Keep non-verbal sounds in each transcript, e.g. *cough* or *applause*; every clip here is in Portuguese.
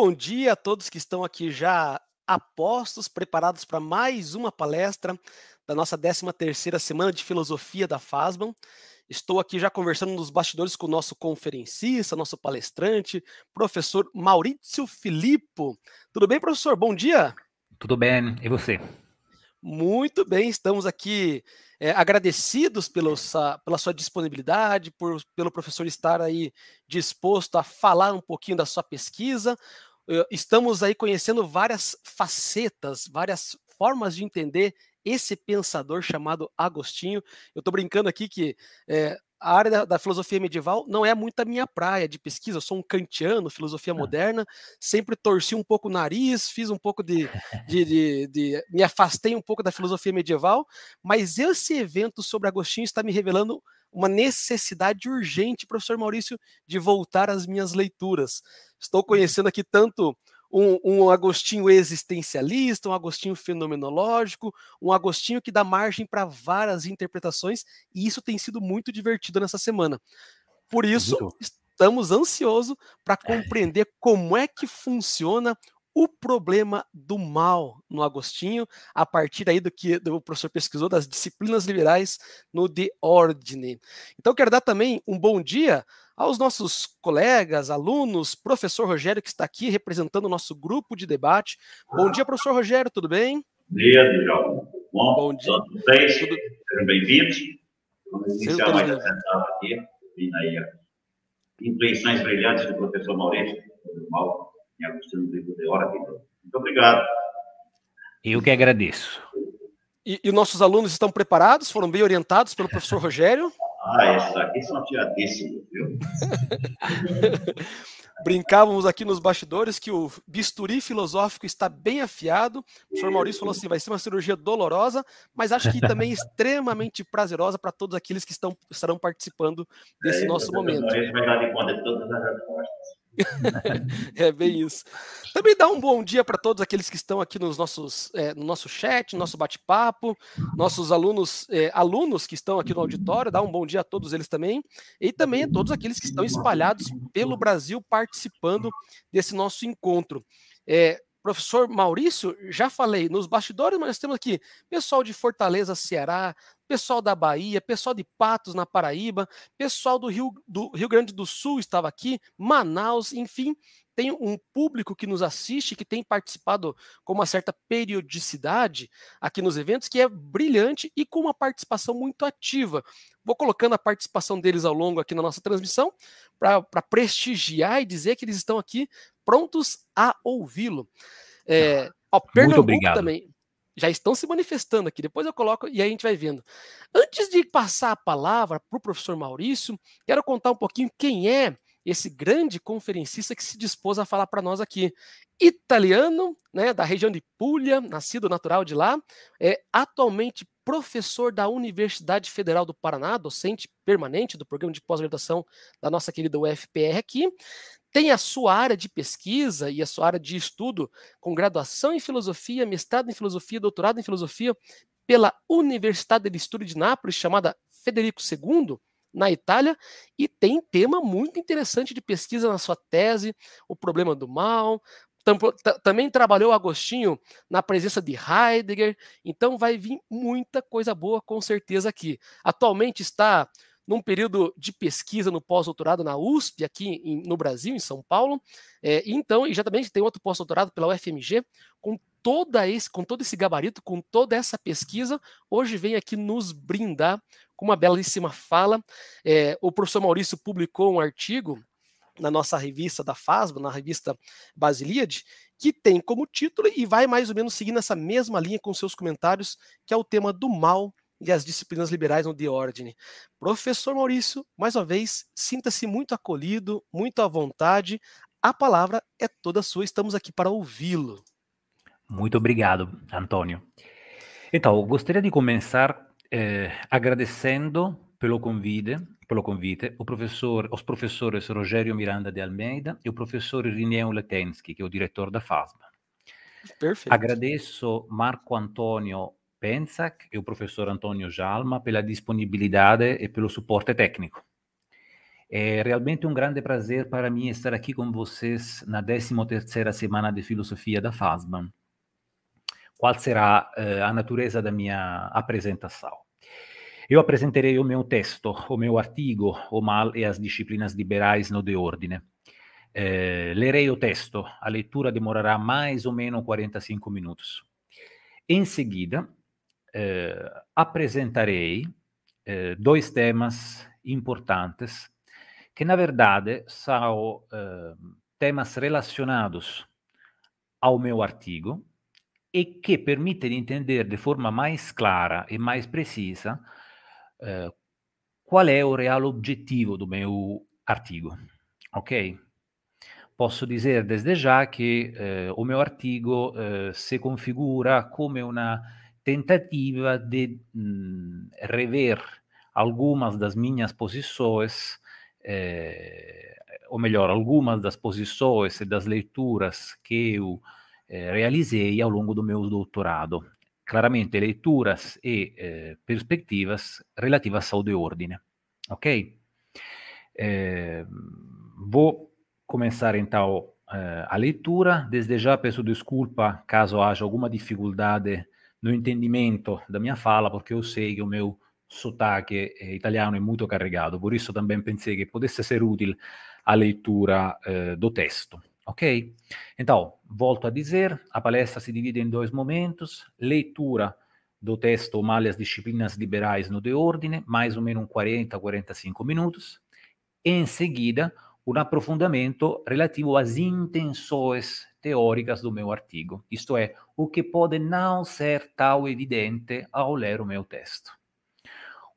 Bom dia a todos que estão aqui já apostos, preparados para mais uma palestra da nossa 13ª semana de filosofia da FASBAN. Estou aqui já conversando nos bastidores com o nosso conferencista, nosso palestrante, professor Maurício Filippo. Tudo bem, professor? Bom dia. Tudo bem, e você? Muito bem, estamos aqui é, agradecidos pelo, pela sua disponibilidade, por, pelo professor estar aí disposto a falar um pouquinho da sua pesquisa. Estamos aí conhecendo várias facetas, várias formas de entender esse pensador chamado Agostinho. Eu estou brincando aqui que é, a área da, da, filosofia medieval não é muito a minha praia de pesquisa. Eu sou um kantiano, filosofia ah. moderna, sempre torci um pouco o nariz, fiz um pouco de, de, de, de, me afastei um pouco da filosofia medieval, mas esse evento sobre Agostinho está me revelando uma necessidade urgente, professor Maurício, de voltar às minhas leituras. Estou conhecendo aqui tanto um, um, Agostinho existencialista, um Agostinho fenomenológico, um Agostinho que dá margem para várias interpretações, e isso tem sido muito divertido nessa semana. Por isso, estamos ansiosos para compreender como é que funciona o problema do mal no Agostinho, a partir aí do que o professor pesquisou das disciplinas liberais no De Ordine. Então, quero dar também um bom dia aos nossos colegas, alunos, professor Rogério, que está aqui representando o nosso grupo de debate. Bom dia, professor Rogério, tudo bem? Bom dia, Djalma. Bom, bom dia. Todos vocês, tudo... sejam bem-vindos. Vamos iniciar mais essa etapa aqui, vindo aí intuições brilhantes do professor Maurício, Mal, em Agostinho de Hora. Muito obrigado. Eu que agradeço. E, e nossos alunos estão preparados? Foram bem orientados pelo professor Rogério? Ah, esses aqui são tiradíssimos, viu? *laughs* Brincávamos aqui nos bastidores que o bisturi filosófico está bem afiado. O senhor Maurício falou assim: vai ser uma cirurgia dolorosa, mas acho que também *laughs* extremamente prazerosa para todos aqueles que estão, estarão participando desse é, nosso momento. Maurício vai dar de conta de todas as respostas. *laughs* é bem isso. Também dá um bom dia para todos aqueles que estão aqui nos nossos, é, no nosso chat, no nosso bate-papo, nossos alunos, é, alunos que estão aqui no auditório, dá um bom dia a todos eles também, e também a todos aqueles que estão espalhados pelo Brasil participando desse nosso encontro. É, professor Maurício, já falei nos bastidores, mas nós temos aqui pessoal de Fortaleza, Ceará, pessoal da Bahia, pessoal de Patos, na Paraíba, pessoal do Rio, do Rio Grande do Sul estava aqui, Manaus, enfim, tem um público que nos assiste, que tem participado com uma certa periodicidade aqui nos eventos, que é brilhante e com uma participação muito ativa. Vou colocando a participação deles ao longo aqui na nossa transmissão para prestigiar e dizer que eles estão aqui prontos a ouvi-lo. É, ó, Pernambuco muito obrigado. também já estão se manifestando aqui. Depois eu coloco e aí a gente vai vendo. Antes de passar a palavra para o professor Maurício, quero contar um pouquinho quem é esse grande conferencista que se dispôs a falar para nós aqui. Italiano, né, da região de Puglia, nascido natural de lá, é atualmente professor da Universidade Federal do Paraná, docente permanente do programa de pós-graduação da nossa querida UFPR aqui tem a sua área de pesquisa e a sua área de estudo com graduação em filosofia, mestrado em filosofia, doutorado em filosofia pela Universidade de Studio de Nápoles, chamada Federico II, na Itália, e tem tema muito interessante de pesquisa na sua tese, o problema do mal. Também trabalhou Agostinho na presença de Heidegger, então vai vir muita coisa boa com certeza aqui. Atualmente está num período de pesquisa no pós-doutorado na USP, aqui em, no Brasil, em São Paulo. É, então, e já também tem outro pós-doutorado pela UFMG, com, toda esse, com todo esse gabarito, com toda essa pesquisa, hoje vem aqui nos brindar com uma belíssima fala. É, o professor Maurício publicou um artigo na nossa revista da FASBA, na revista Basiliade, que tem como título e vai mais ou menos seguindo essa mesma linha com seus comentários, que é o tema do mal e as disciplinas liberais no de ordem. Professor Maurício, mais uma vez, sinta-se muito acolhido, muito à vontade. A palavra é toda sua, estamos aqui para ouvi-lo. Muito obrigado, Antônio. Então, gostaria de começar eh, agradecendo pelo convite, pelo convite o professor, os professores Rogério Miranda de Almeida e o professor Irineu Letensky, que é o diretor da FASMA. Perfeito. Agradeço Marco Antônio Pensac e o professor Antônio Jalma pela disponibilidade e pelo suporte técnico. É realmente um grande prazer para mim estar aqui com vocês na 13ª semana de Filosofia da FASBAN. Qual será uh, a natureza da minha apresentação? Eu apresenterei o meu texto, o meu artigo, O Mal e as Disciplinas Liberais no De Ordine. Eh, lerei o texto, a leitura demorará mais ou menos 45 minutos. Em seguida, eh, apresentarei eh, dois temas importantes que, na verdade, são eh, temas relacionados ao meu artigo e que permitem entender de forma mais clara e mais precisa eh, qual é o real objetivo do meu artigo, ok? Posso dizer desde já que eh, o meu artigo eh, se configura come una tentativa de mh, rever algumas das minhas posições, eh, ou melhor, algumas das posições e das leituras que eu eh, realizei ao longo do meu doutorado. Claramente leituras e eh, perspectivas relativas ao de ordine. Ok? Eh, vou começar então a leitura. Desde já peço desculpa caso haja alguma dificuldade no entendimento da minha fala, porque eu sei que o meu sotaque italiano é muito carregado, por isso também pensei que pudesse ser útil a leitura eh, do texto. Ok? Então, volto a dizer, a palestra se divide em dois momentos, leitura do texto Malhas Disciplinas Liberais no De Ordine, mais ou menos 40, 45 minutos, e em seguida um aprofundamento relativo às intenções teóricas do meu artigo, isto é, o que pode não ser tão evidente ao ler o meu texto.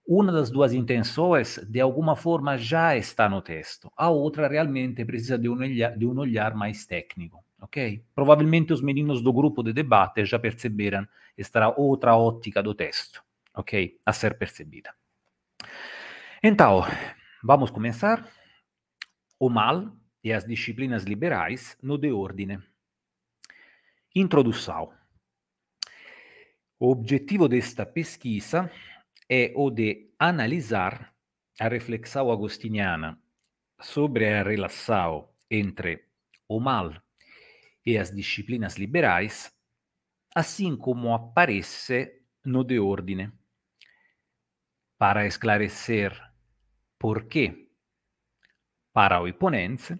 Uma das duas intenções, de alguma forma, já está no texto, a outra realmente precisa de um olhar, de um olhar mais técnico, ok? Provavelmente os meninos do grupo de debate já perceberam esta outra ótica do texto, ok? A ser percebida. Então, vamos começar? O mal e as disciplinas liberais no de ordine. Introdução. O objetivo desta pesquisa é o de analisar a reflexão agostiniana sobre a relação entre o mal e as disciplinas liberais, assim como aparece no De Ordine, para esclarecer por que, para o Iponense,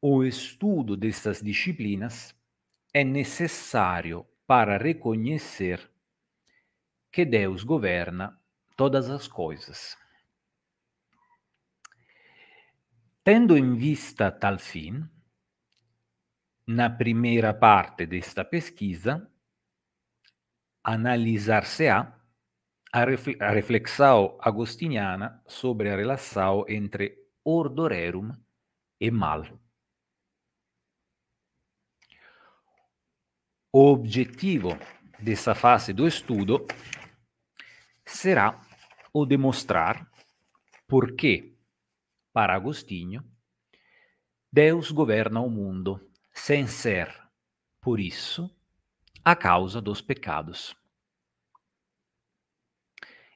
o estudo dessas disciplinas é necessário para reconhecer que Deus governa todas as coisas. Tendo em vista tal fim, na primeira parte desta pesquisa, analisar-se-á a, reflexão agostiniana sobre a relação entre ordo rerum e mal. Objetivo dessa fase do estudo será o demonstrar por que, para Agostinho, Deus governa o mundo sem ser, por isso, a causa dos pecados.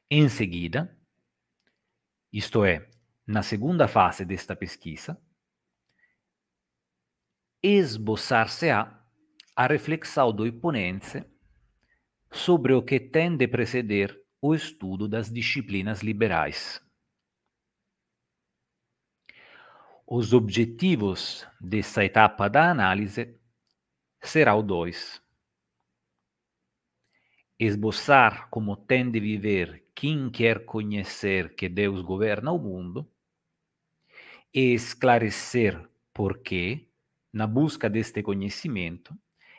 Em seguida, isto é, na segunda fase desta pesquisa, esboçar-se-á a reflexão do Iponense sobre o que tem de preceder o estudo das disciplinas liberais. Os objetivos dessa etapa da análise serão dois. Esboçar como tem de viver quem quer conhecer que Deus governa o mundo e esclarecer por que, na busca deste conhecimento,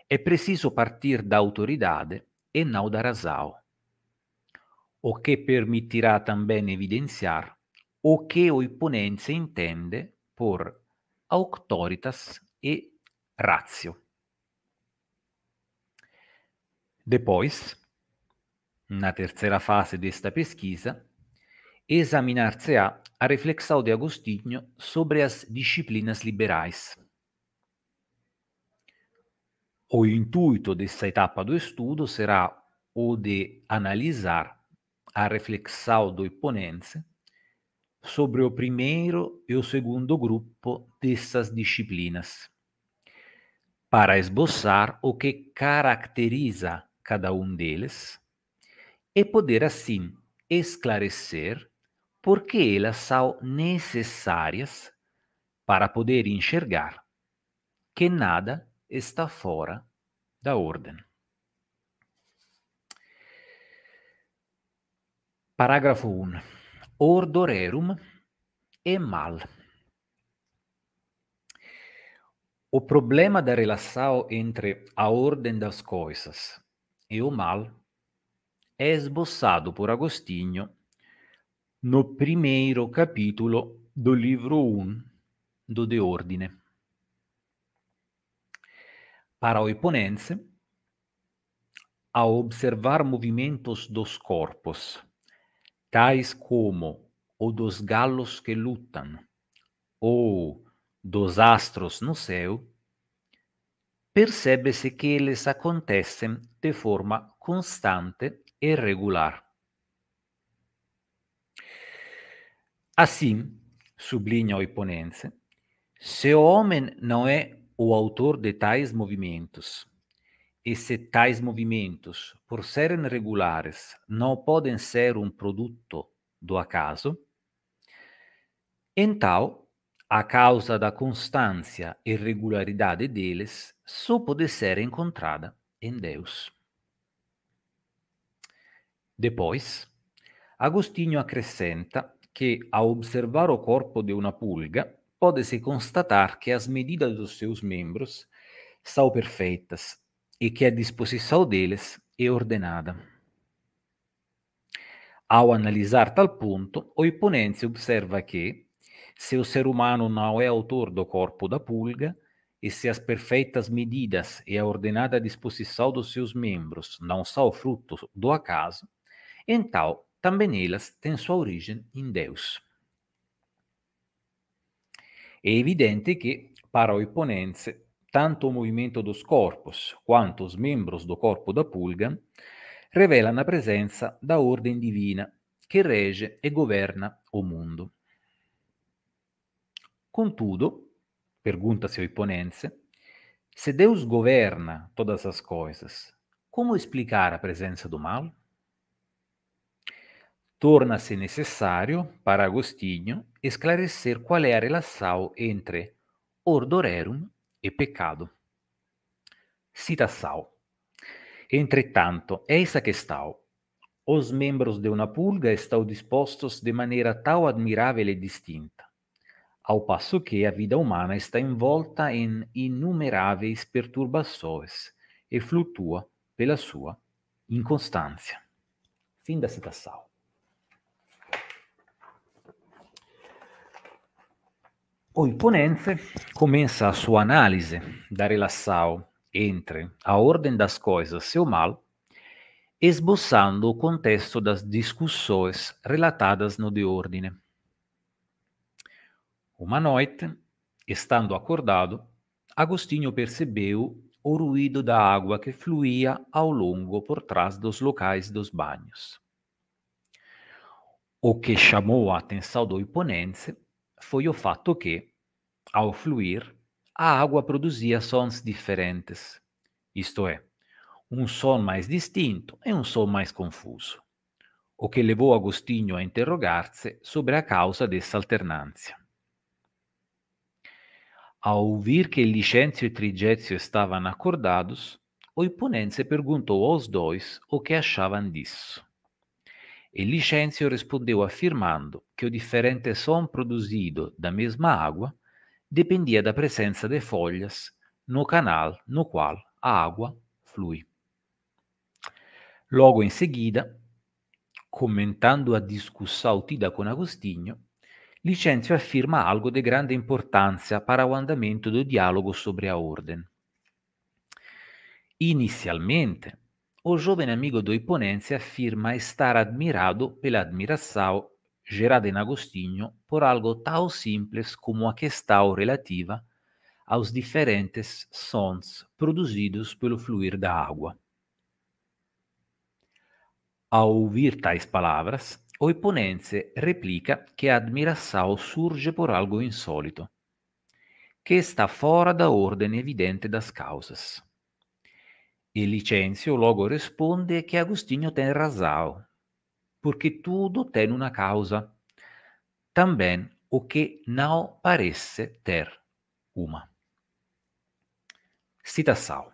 é preciso partir da autoridade e não da razão o que permitirá também evidenciar o que o Iponense entende por auctoritas e ratio. Depois, na terceira fase desta pesquisa, examinar-se-á a reflexão de Agostinho sobre as disciplinas liberais. O intuito dessa etapa do estudo será o de analisar a reflexão do Iponense sobre o primeiro e o segundo grupo dessas disciplinas, para esboçar o que caracteriza cada um deles e poder assim esclarecer por que elas são necessárias para poder enxergar que nada está fora da ordem. Parágrafo 1. Ordorerum e mal. O problema da relação entre a ordem das coisas e o mal é esboçado por Agostinho no primeiro capítulo do livro 1 do De Ordine. Para o Iponense, ao observar movimentos dos corpos tais como o dos galos que lutam, ou dos astros no céu, percebe-se que eles acontecem de forma constante e regular. Assim, sublinha o Iponense, se o homem não é o autor de tais movimentos, e se tais movimentos, por serem regulares, não podem ser um produto do acaso, então, a causa da constância e regularidade deles só pode ser encontrada em Deus. Depois, Agostinho acrescenta que, ao observar o corpo de uma pulga, pode-se constatar que as medidas dos seus membros são perfeitas e que a disposição deles é ordenada. Ao analisar tal ponto, o Iponense observa que, se o ser humano não é autor do corpo da pulga, e se as perfeitas medidas e a ordenada disposição dos seus membros não são fruto do acaso, então também elas têm sua origem em Deus. É evidente que, para o tanto o movimento dos corpos quanto os membros do corpo da pulga revelano a presença da ordem divina che rege e governa o mundo. Contudo, pergunta-se o se Deus governa todas as coisas, como explicar a presença do mal? Torna-se necessário, para Agostinho, esclarecer qual é a relação entre ordorerum e pecado. Citação. Entretanto, eis a questão. Os membros de uma pulga estão dispostos de maneira tão admirável e distinta, ao passo que a vida humana está envolta em inumeráveis perturbações e flutua pela sua inconstância. Fim da citação. O imponente começa a sua análise da relação entre a ordem das coisas e o mal, esboçando o contexto das discussões relatadas no De Ordine. Uma noite, estando acordado, Agostinho percebeu o ruído da água que fluía ao longo por trás dos locais dos banhos. O que chamou a atenção do Iponense foi o fato que, ao fluir, a água produzia sons diferentes, isto é, um som mais distinto e um som mais confuso, o que levou Agostinho a interrogar-se sobre a causa dessa alternância. Ao ouvir que Licêncio e Trigézio estavam acordados, o Iponense perguntou aos dois o que achavam disso. E Licêncio respondeu afirmando que o diferente som produzido da mesma água dependia da presença de folhas no canal no qual a água flui. Logo em seguida, comentando a discussão com Agostinho, Licêncio afirma algo de grande importância para o andamento do diálogo sobre a ordem. Inicialmente, o jovem amigo do Iponense afirma estar admirado pela admiração gerada em Agostinho por algo tão simples como a questão relativa aos diferentes sons produzidos pelo fluir da água. Ao ouvir tais palavras, o Iponense replica que a admiração surge por algo insólito, que está fora da ordem evidente das causas. E Licêncio logo responde que Agostinho tem razão, porque tudo tem uma causa, também o que não parece ter uma. Citação.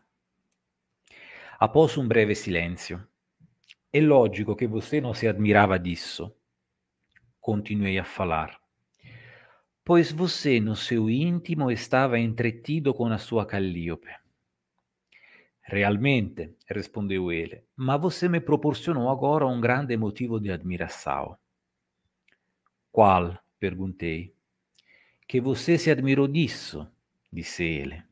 Após um breve silêncio, é lógico que você não se admirava disso. Continuei a falar. Pois você, no seu íntimo, estava entretido com a sua Calliope. Realmente, respondeu ele, ma você me proporcionou agora um grande motivo de admiração. Qual? perguntei. Que você se admirou disso, disse ele.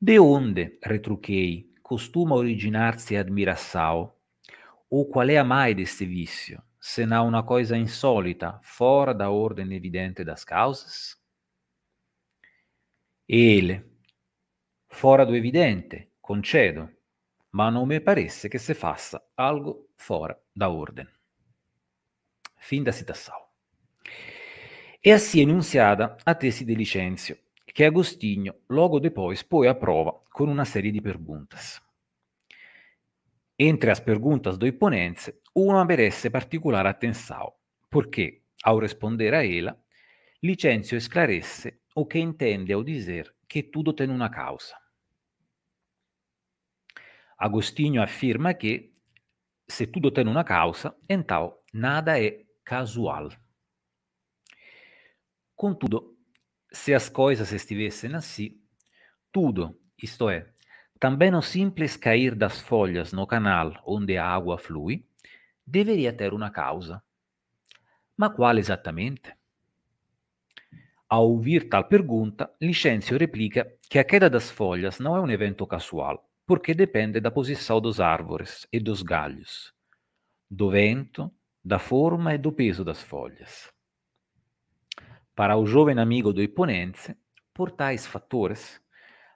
De onde, retruquei, costuma originar-se a admiração ou qual é a mai deste vício, senão uma coisa insólita, fora da ordem evidente das causas? Ele, fora do evidente, concedo, ma non mi parece che se faça algo fora da ordem. Fim da citação. E assim enunciada a tesi de Licêncio, que Agostinho logo depois pôs à prova com uma série de perguntas. Entre as perguntas do Iponense, uma merece particular atenção, porque, ao responder a ela, Licêncio esclarece o que entende ao dizer que tudo tem uma causa. Agostinho afirma que, se tudo tem uma causa, então nada é casual. Contudo, se as coisas estivessem assim, tudo, isto é, também o simples cair das folhas no canal onde a água flui deveria ter uma causa. Ma qual exatamente? Ao ouvir tal pergunta, Licêncio replica que a queda das folhas não é um evento casual, porque depende da posição dos árvores e dos galhos, do vento, da forma e do peso das folhas. Para o jovem amigo do Iponense, por tais fatores,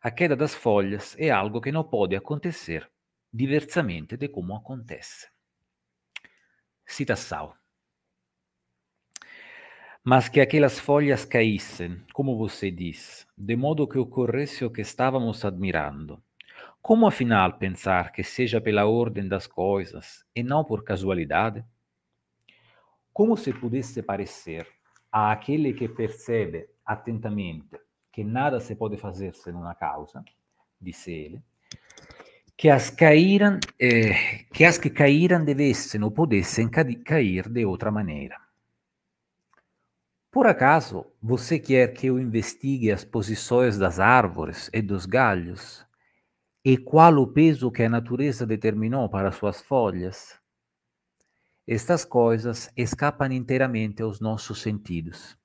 a queda das folhas é algo que não pode acontecer diversamente de como acontece. Citação. Mas que aquelas folhas caíssem, como você diz, de modo que ocorresse o que estávamos admirando. Como afinal pensar que seja pela ordem das coisas e não por casualidade? Como se pudesse parecer a aquele que percebe atentamente che nada se pode fazer sem uma causa, disse ele, que as, caíram, eh, que as que caíram devessem ou pudessem cair de outra maneira. Por acaso, você quer que eu investigue as posições das árvores e dos galhos? E qual o peso que a natureza determinou para suas folhas? Estas coisas escapam inteiramente aos nossos sentidos.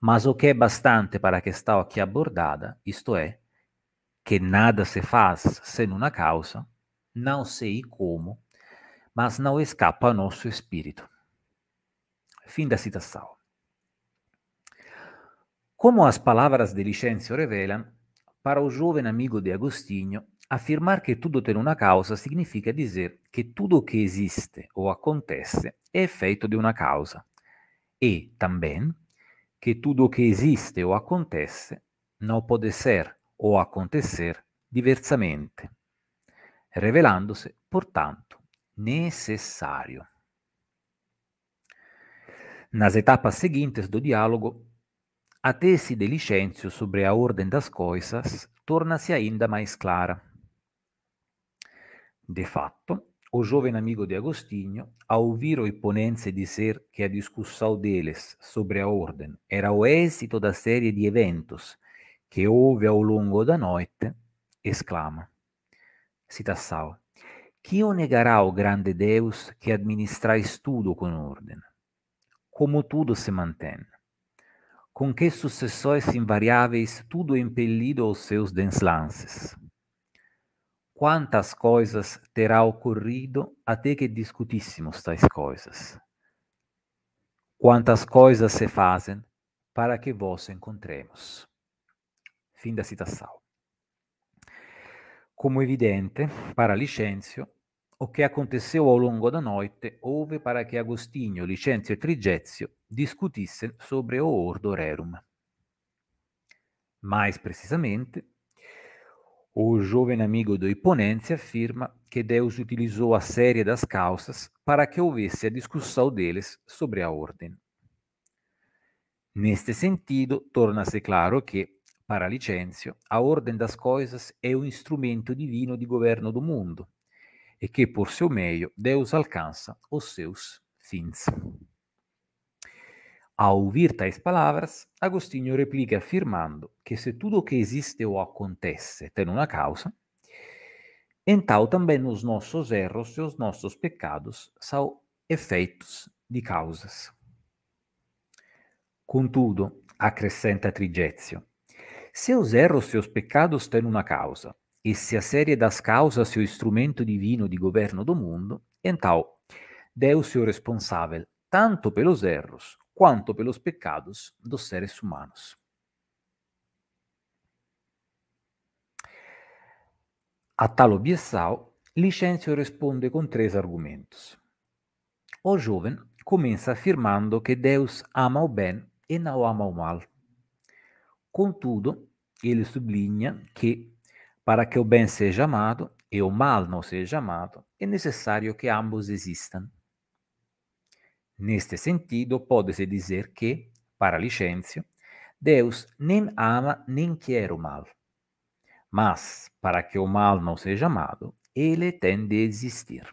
Mas o que é bastante para a questão aqui abordada, isto é, que nada se faz sem uma causa, não sei como, mas não escapa ao nosso espírito. Fim da citação. Como as palavras de Licêncio revelam, para o jovem amigo de Agostinho, afirmar que tudo tem uma causa significa dizer que tudo que existe ou acontece é feito de uma causa. E, também, que tudo que existe ou acontece não pode ser ou acontecer diversamente, revelando-se, portanto, necessário. Nas etapas seguintes do diálogo, a tese de Licêncio sobre a ordem das coisas torna-se ainda mais clara. De fato, o jovem amigo de Agostinho, ao ouvir o Iponense dizer que a discussão deles sobre a ordem era o êxito da série de eventos que houve ao longo da noite, exclama: Citação. Que o negará ao grande Deus que administrais tudo com ordem? Como tudo se mantém? Com que sucessões invariáveis tudo impelido aos seus deslances? Quantas coisas terá ocorrido até que discutíssemos tais coisas? Quantas coisas se fazem para que vos encontremos? Fim da citação. Como evidente, para Licêncio, o que aconteceu ao longo da noite houve para que Agostinho, Licenzio e Trigezio discutissem sobre o ordo rerum. Mais precisamente, o jovem amigo do Iponense afirma que Deus utilizou a série das causas para que houvesse a discussão deles sobre a ordem. Neste sentido, torna-se claro que, para Licêncio, a ordem das coisas é o instrumento divino de governo do mundo e que, por seu meio, Deus alcança os seus fins. Ao ouvir tais palavras, Agostinho replica afirmando que se tudo o que existe ou acontece tem uma causa, então também os nossos erros e os nossos pecados são efeitos de causas. Contudo, acrescenta Trigezio, se os erros e os pecados têm uma causa, e se a série das causas é o instrumento divino de governo do mundo, então Deus é o responsável tanto pelos erros quanto pelos pecados dos seres humanos. A tal objeção, Licêncio responde com três argumentos. O jovem começa afirmando que Deus ama o bem e não ama o mal. Contudo, ele sublinha que, para que o bem seja amado e o mal não seja amado, é necessário que ambos existam. Neste sentido, pode-se dizer que, para Licêncio, Deus nem ama nem quer o mal. Mas, para que o mal não seja amado, ele tem de existir.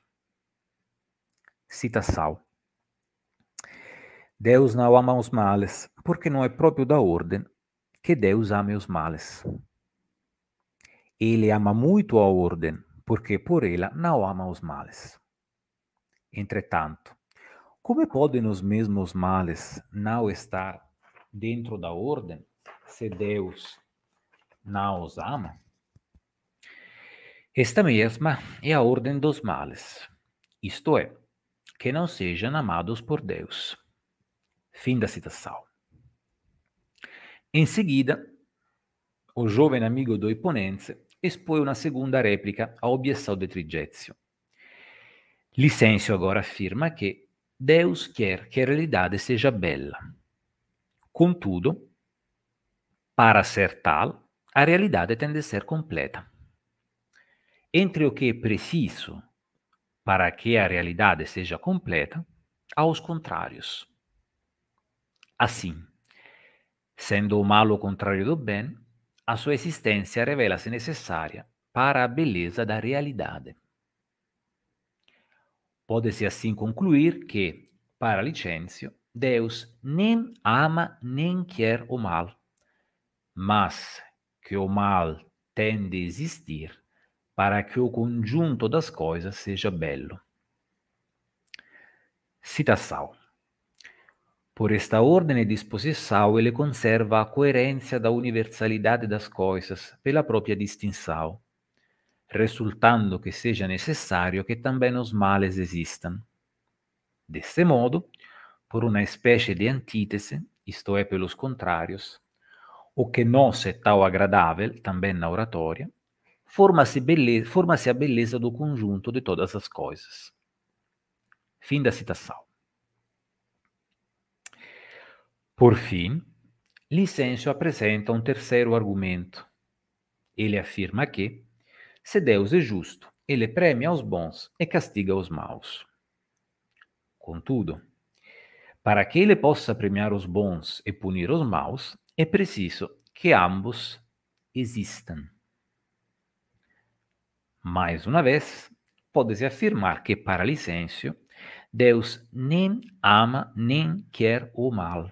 Citação. Deus não ama os males, porque não é próprio da ordem que Deus ame os males. Ele ama muito a ordem, porque por ela não ama os males. Entretanto, como podem os mesmos males não estar dentro da ordem se Deus não os ama? Esta mesma é a ordem dos males, isto é, que não sejam amados por Deus. Fim da citação. Em seguida, o jovem amigo do Iponense expõe uma segunda réplica à objeção de Trigezio. Licêncio agora afirma que Deus quer que a realidade seja bela. Contudo, para ser tal, a realidade tem de ser completa. Entre o que é preciso para que a realidade seja completa, há os contrários. Assim, sendo o mal o contrário do bem, a sua existência revela-se necessária para a beleza da realidade. Pode-se assim concluir que, para Licêncio, Deus nem ama nem quer o mal, mas que o mal tem de existir para que o conjunto das coisas seja belo. Citação. Por esta ordem e disposição, ele conserva a coerência da universalidade das coisas pela própria distinção, resultando que seja necessário que também os males existam. Deste modo, por uma espécie de antítese, isto é, pelos contrários, o que nos é tal agradável, também na oratória, forma-se forma a beleza do conjunto de todas as coisas. Fim da citação. Por fim, Licêncio apresenta um terceiro argumento. Ele afirma que, se Deus é justo, ele premia os bons e castiga os maus. Contudo, para que ele possa premiar os bons e punir os maus, é preciso que ambos existam. Mais uma vez, pode-se afirmar que, para Licêncio, Deus nem ama nem quer o mal,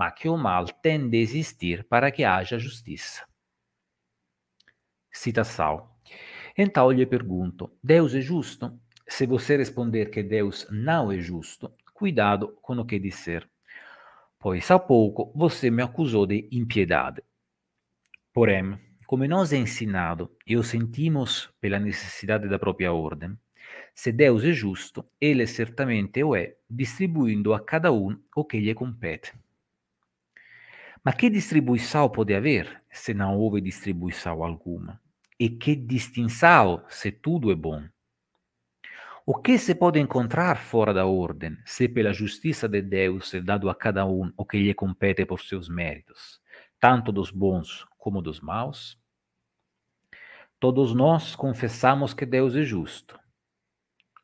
mas que o mal tem de existir para que haja justiça. Citação. Então lhe pergunto: Deus é justo? Se você responder que Deus não é justo, cuidado com o que dizer, pois há pouco você me acusou de impiedade. Porém, como nos é ensinado e o sentimos pela necessidade da própria ordem, se Deus é justo, ele certamente o é, distribuindo a cada um o que lhe compete. Mas que distribuição pode haver se não houve distribuição alguma? E que distinção se tudo é bom? O que se pode encontrar fora da ordem, se pela justiça de Deus é dado a cada um o que lhe compete por seus méritos, tanto dos bons como dos maus? Todos nós confessamos que Deus é justo.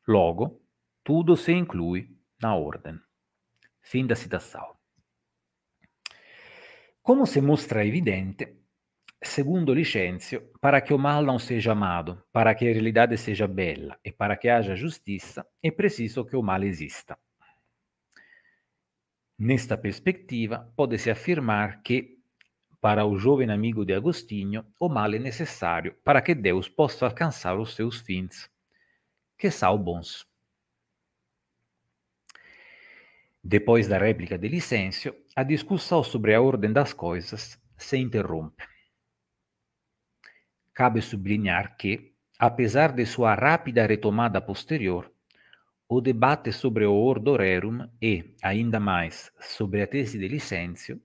Logo, tudo se inclui na ordem. Fim da citação. Como se mostra evidente, segundo Licêncio, para que o mal não seja amado, para que a realidade seja bela e para que haja justiça, é preciso que o mal exista. Nesta perspectiva, pode-se afirmar que, para o jovem amigo de Agostinho, o mal é necessário para que Deus possa alcançar os seus fins, que são bons. Depois da réplica de Licêncio, a discussão sobre a ordem das coisas se interrompe. Cabe sublinhar que, apesar de sua rápida retomada posterior, o debate sobre o Ordo Rerum e, ainda mais, sobre a tese de Licêncio,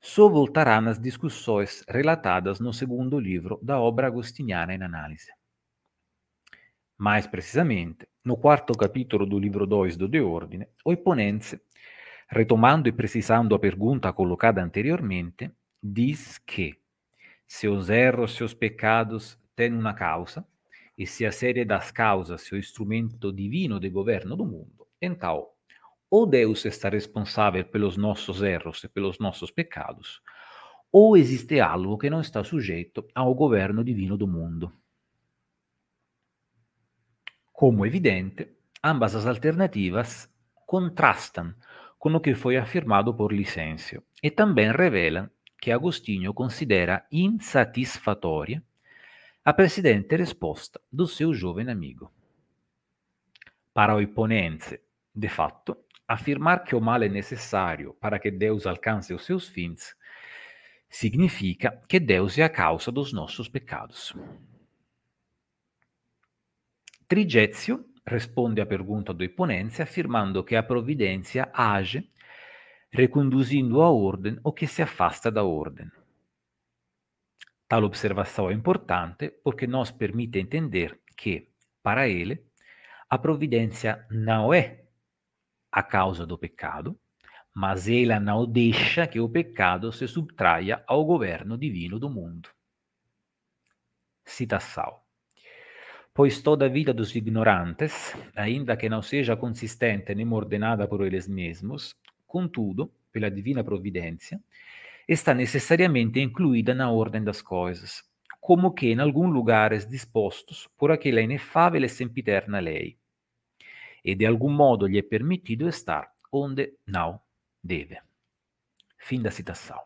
só voltará nas discussões relatadas no segundo livro da obra agostiniana em análise. Mais precisamente, no quarto capítulo do livro 2 do De Ordine, o Iponense retomando e precisando a pergunta colocada anteriormente, diz que se os erros, seus pecados têm uma causa, e se a série das causas é o instrumento divino de governo do mundo, então, ou Deus está responsável pelos nossos erros e pelos nossos pecados, ou existe algo que não está sujeito ao governo divino do mundo. Como evidente, ambas as alternativas contrastam com o que foi afirmado por Licêncio e também revelam que Agostinho considera insatisfatória a precedente risposta do seu jovem amigo. Para o Iponense, de fato, afirmar que o mal é necessário para que Deus alcance os seus fins significa que Deus é a causa dos nossos pecados. Trigezio risponde à pergunta do Iponense afirmando que a providência age reconduzindo à ordem o que se afasta da ordem. Tal observação é importante porque nos permite entender que, para ele, a providência não é a causa do pecado, mas ela não deixa que o pecado se subtraia ao governo divino do mundo. Citação pois toda a vida dos ignorantes, ainda que não seja consistente nem ordenada por eles mesmos, contudo, pela divina providência, está necessariamente incluída na ordem das coisas, como que em alguns lugares dispostos por aquela inefável e sempiterna lei, e de algum modo lhe é permitido estar onde não deve. Fim da citação.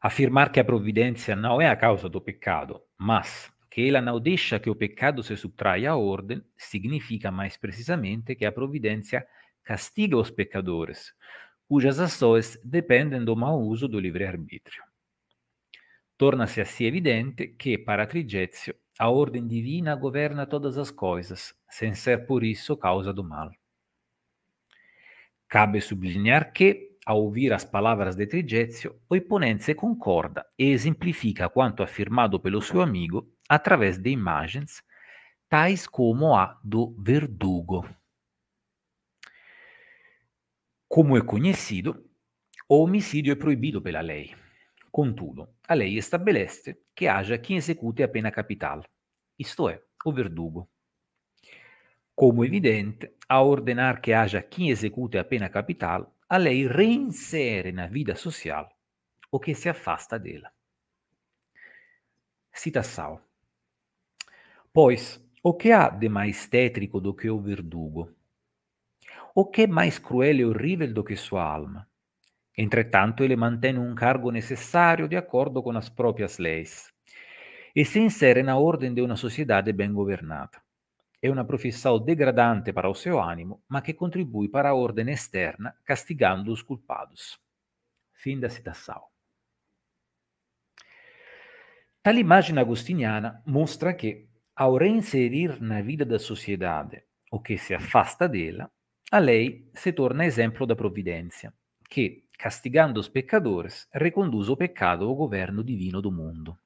Afirmar que a providência não é a causa do pecado, mas ela não deixa que o pecado se subtraia à ordem, significa mais precisamente que a providência castiga os pecadores, cujas ações dependem do mau uso do livre-arbítrio. Torna-se assim evidente que, para Trigezio, a ordem divina governa todas as coisas, sem ser por isso causa do mal. Cabe sublinhar que, ao ouvir as palavras de Trigezio, o Iponense concorda e exemplifica quanto afirmado pelo seu amigo através de imagens, tais como a do verdugo. Como é conhecido, o homicídio é proibido pela lei. Contudo, a lei estabelece que haja quem execute a pena capital, isto é, o verdugo. Como evidente, a ordenar que haja quem execute a pena capital, a lei reinsere na vida social o que se afasta dela. Citação. Pois, o que há de mais tétrico do que o verdugo? O que é mais cruel e horrível do que sua alma? Entretanto, ele mantém um cargo necessário de acordo com as próprias leis e se insere na ordem de uma sociedade bem governada. É uma profissão degradante para o seu ânimo, mas que contribui para a ordem externa, castigando os culpados. Fim da citação. Tal imagem agostiniana mostra que, ao reinserir na vida da sociedade o que se afasta dela, a lei se torna exemplo da providência, que, castigando os pecadores, reconduz o pecado ao governo divino do mundo.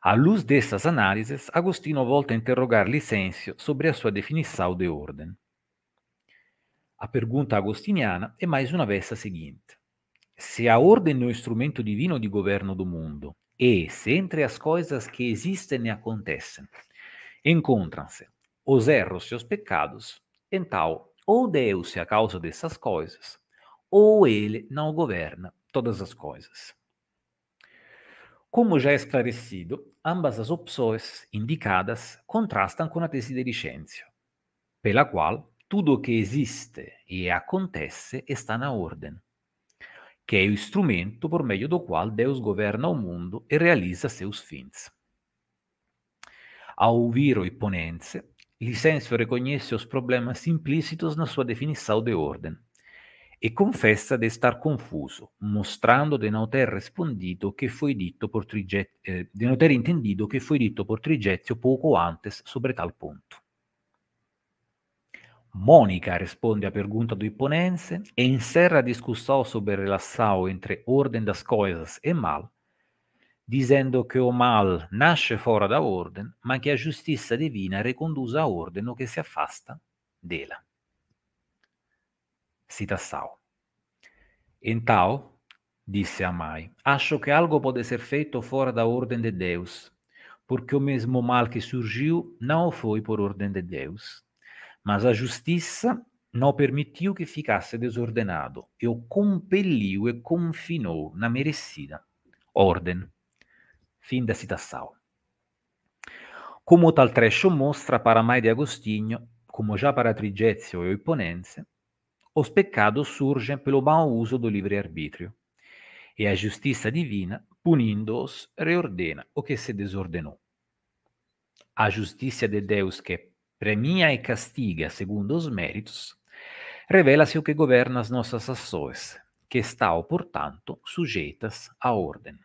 À luz dessas análises, Agostinho volta a interrogar Licêncio sobre a sua definição de ordem. A pergunta agostiniana é mais uma vez a seguinte: se a ordem é o instrumento divino de governo do mundo e se entre as coisas que existem e acontecem encontram-se os erros e os pecados, então ou Deus é a causa dessas coisas, ou ele não governa todas as coisas. Como já esclarecido, ambas as opções indicadas contrastam com a tese de Licêncio, pela qual tudo o que existe e acontece está na ordem, que é o instrumento por meio do qual Deus governa o mundo e realiza seus fins. Ao ouvir o Iponense, Licêncio reconhece os problemas implícitos na sua definição de ordem e confessa de estar confuso, mostrando de não ter respondido que foi dito por Trigetio, eh, de não ter entendido que foi dito por Trigetio pouco antes sobre tal ponto. Mônica responde à pergunta do Iponense e encerra a discussão sobre a relação entre ordem das coisas e mal, dizendo que o mal nasce fora da ordem, ma que a giustizia divina reconduz a ordem o que se afasta dela. Citação. Então, disse a mãe, acho que algo pode ser feito fora da ordem de Deus, porque o mesmo mal que surgiu não foi por ordem de Deus, mas a justiça não permitiu que ficasse desordenado e o compeliu e confinou na merecida ordem. Fim da citação. Como tal trecho mostra para Mai de Agostinho, como já para Trigezio e o Iponense, os pecados surgem pelo mau uso do livre-arbítrio e a justiça divina, punindo-os, reordena o que se desordenou. A justiça de Deus que premia e castiga segundo os méritos, revela-se o que governa as nossas ações, que estão, portanto, sujeitas à ordem.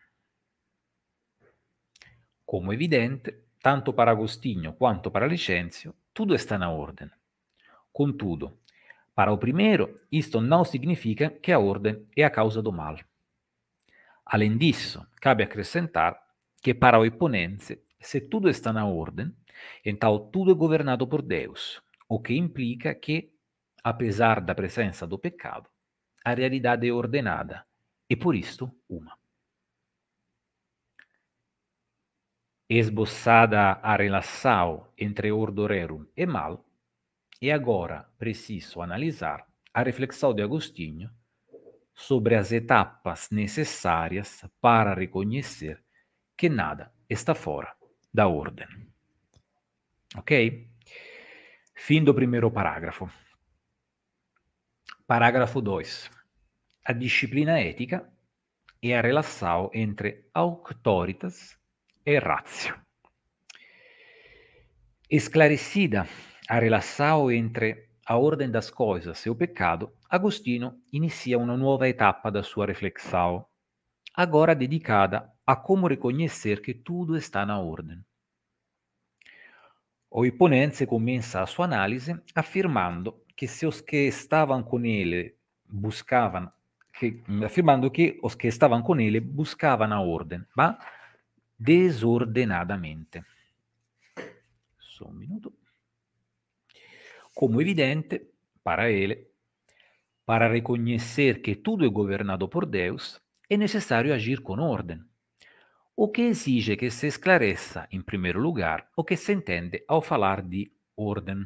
Como evidente, tanto para Agostinho quanto para Licêncio, tudo está na ordem. Contudo, para o primeiro, isto não significa que a ordem é a causa do mal. Além disso, cabe acrescentar que para o Iponense, se tudo está na ordem, então, tudo é governado por Deus, o que implica que, apesar da presença do pecado, a realidade é ordenada e, por isto, uma. Esboçada a relação entre ordo rerum e mal, é agora preciso analisar a reflexão de Agostinho sobre as etapas necessárias para reconhecer que nada está fora da ordem. Ok? Fim do primeiro parágrafo. Parágrafo 2. A disciplina ética e a relação entre auctoritas e ratio. Esclarecida a relação entre a ordem das coisas e o pecado, Agostinho inicia uma nova etapa da sua reflexão, agora dedicada a como reconhecer que tudo está na ordem. O Iponense começa a sua análise afirmando que se os que estavam com ele buscavam, que, afirmando que os que estavam com ele buscavam a ordem, ma desordenadamente. Só um minuto. Como evidente, para ele, para reconhecer que tudo é governado por Deus, é necessário agir com ordem o que exige que se esclareça, em primeiro lugar, o que se entende ao falar de ordem.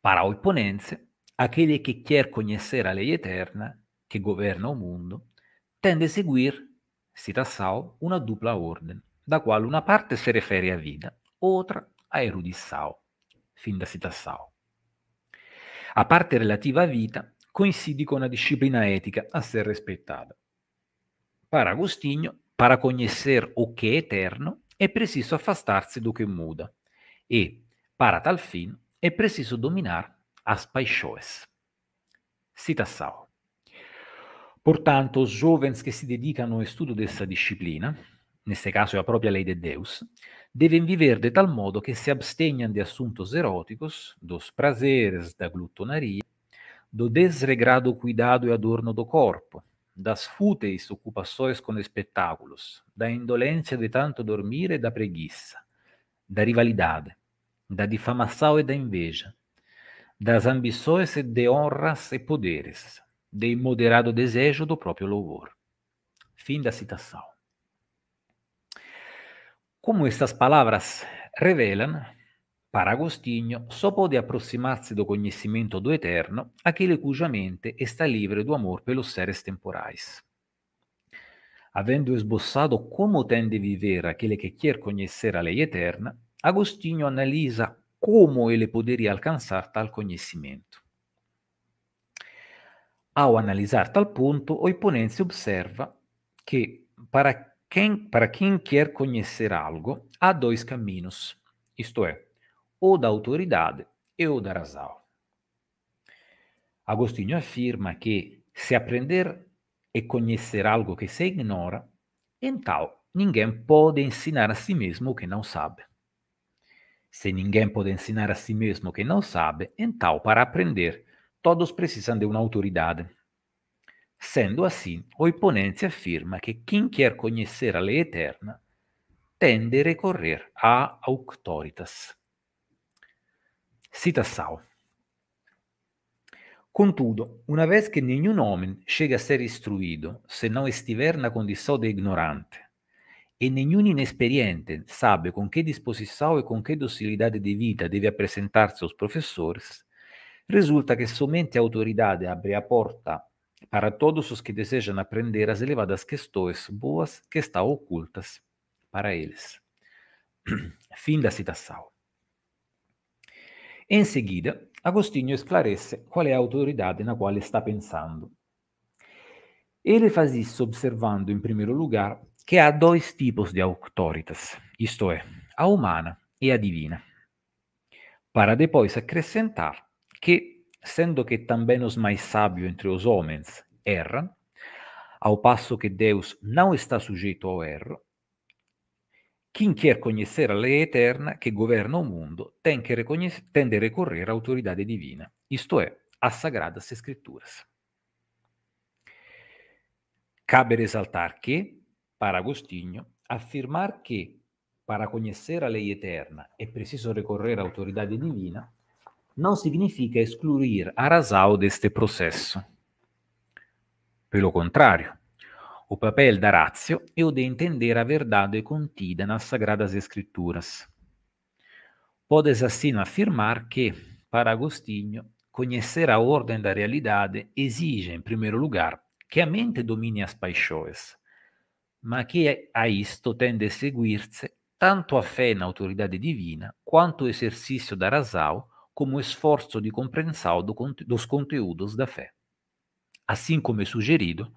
Para o Iponense, aquele que quer conhecer a lei eterna que governa o mundo tende a seguir, citação, uma dupla ordem, da qual uma parte se refere à vida, outra à erudição. Fim da citação. A parte relativa à vida coincide com a disciplina ética a ser respeitada. Para Agostinho, para conhecer o que é eterno, é preciso afastar-se do que muda. E, para tal fim, é preciso dominar as paixões. Citação. Portanto, os jovens que se dedicam ao estudo dessa disciplina, nesse caso é a própria lei de Deus, devem viver de tal modo que se abstenham de assuntos eróticos, dos prazeres, da glutonaria, do desregrado cuidado e adorno do corpo, das fúteis ocupações com espetáculos, da indolência de tanto dormir e da preguiça, da rivalidade, da difamação e da inveja, das ambições e de honras e poderes, de imoderado desejo do próprio louvor. Fim da citação. Como estas palavras revelam, para Agostinho só pode aproximar-se do conhecimento do eterno aquele cuja mente está livre do amor pelos seres temporais. Havendo esboçado como tem de viver aquele que quer conhecer a lei eterna, Agostinho analisa como ele poderia alcançar tal conhecimento. Ao analisar tal ponto, o Iponense observa que para quem, para quem quer conhecer algo, há dois caminhos, isto é, ou da autoridade e o da razão. Agostinho afirma que se aprender e conhecer algo que se ignora, então ninguém pode ensinar a si mesmo o que não sabe. Se ninguém pode ensinar a si mesmo o que não sabe, então para aprender todos precisam de uma autoridade. Sendo assim, o Iponense afirma que quem quer conhecer a lei eterna tende a recorrer a auctoritas. Citação. Contudo, uma vez que nenhum homem chega a ser instruído se não estiver na condição de ignorante, e nenhum inexperiente sabe com que disposição e com que docilidade de vida deve apresentar-se aos professores, resulta que somente a autoridade abre a porta para todos os que desejam aprender as elevadas questões boas que estão ocultas para eles. *clears throat* Fim da citação. Em seguida, Agostinho esclarece qual é a autoridade na qual está pensando. Ele faz isso observando, em primeiro lugar, que há dois tipos de autoritas, isto é, a humana e a divina, para depois acrescentar que, sendo que também os mais sábios entre os homens erram, ao passo que Deus não está sujeito ao erro, quem quer conhecer a lei eterna que governa o mundo tem que recorrer à autoridade divina, isto é, às sagradas escrituras. Cabe ressaltar que, para Agostinho, afirmar que para conhecer a lei eterna é preciso recorrer à autoridade divina não significa excluir a razão deste processo. Pelo contrário, o papel da ratio é o de entender a verdade contida nas Sagradas Escrituras. Podes assim afirmar que, para Agostinho, conhecer a ordem da realidade exige, em primeiro lugar, que a mente domine as paixões, mas que a isto tende a seguir-se tanto a fé na autoridade divina quanto o exercício da razão como esforço de compreensão do, dos conteúdos da fé. Assim como é sugerido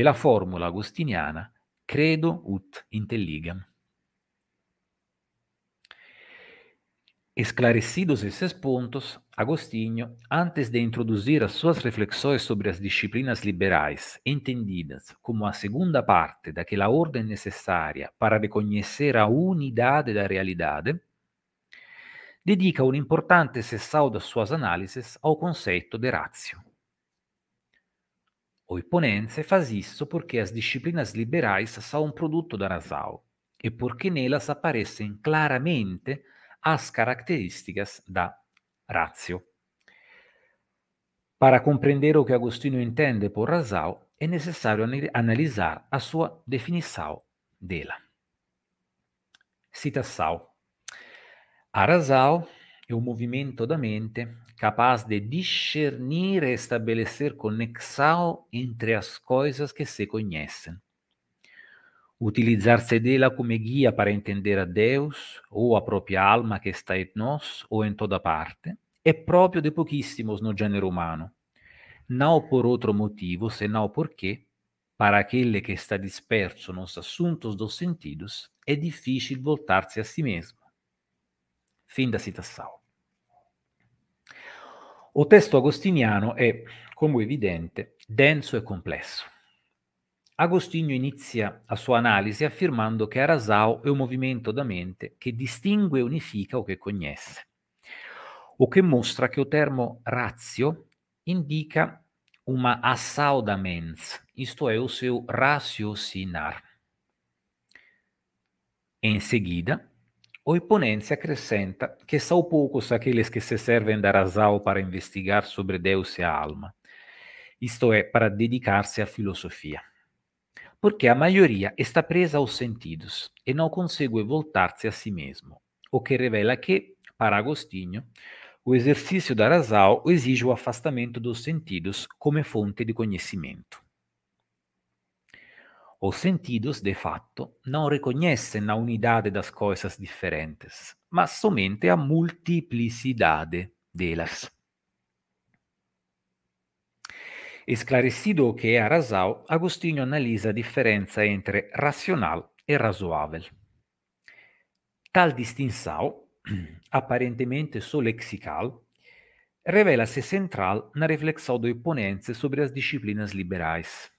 pela fórmula agostiniana credo ut intelligam. Esclarecidos esses pontos, Agostinho, antes de introduzir as suas reflexões sobre as disciplinas liberais, entendidas como a segunda parte daquela ordem necessária para reconhecer a unidade da realidade, dedica uma importante sessão das suas análises ao conceito de ratio. O Iponense faz isso porque as disciplinas liberais são um produto da razão e porque nelas aparecem claramente as características da ratio. Para compreender o que Agostinho entende por razão, é necessário analisar a sua definição dela. Citação. A razão é o movimento da mente capaz de discernir e estabelecer conexão entre as coisas que se conhecem. Utilizar-se dela como guia para entender a Deus ou a própria alma que está em nós ou em toda parte é próprio de pouquíssimos no gênero humano. Não por outro motivo, senão porque, para aquele que está disperso nos assuntos dos sentidos, é difícil voltar-se a si mesmo. Fim da citação. O testo agostiniano è, come evidente, denso e complesso. Agostinho inizia a sua analisi affermando che Arasao è un movimento da mente che distingue unifica o che conhece, o che mostra che o termo razio indica uma ação da mens, isto é, o seu raciocinar. Em seguida, o exponente acrescenta que são poucos aqueles que se servem da razão para investigar sobre Deus e a alma, isto é, para dedicar-se à filosofia. Porque a maioria está presa aos sentidos e não consegue voltar-se a si mesmo, o que revela que, para Agostinho, o exercício da razão exige o afastamento dos sentidos como fonte de conhecimento. Os sentidos, de fato, não reconhecem a unidade das coisas diferentes, mas somente a multiplicidade delas. Esclarecido o que é a razão, Agostinho analisa a diferença entre racional e razoável. Tal distinção, *clears throat* aparentemente só lexical, revela-se central na reflexão do Iponense sobre as disciplinas liberais.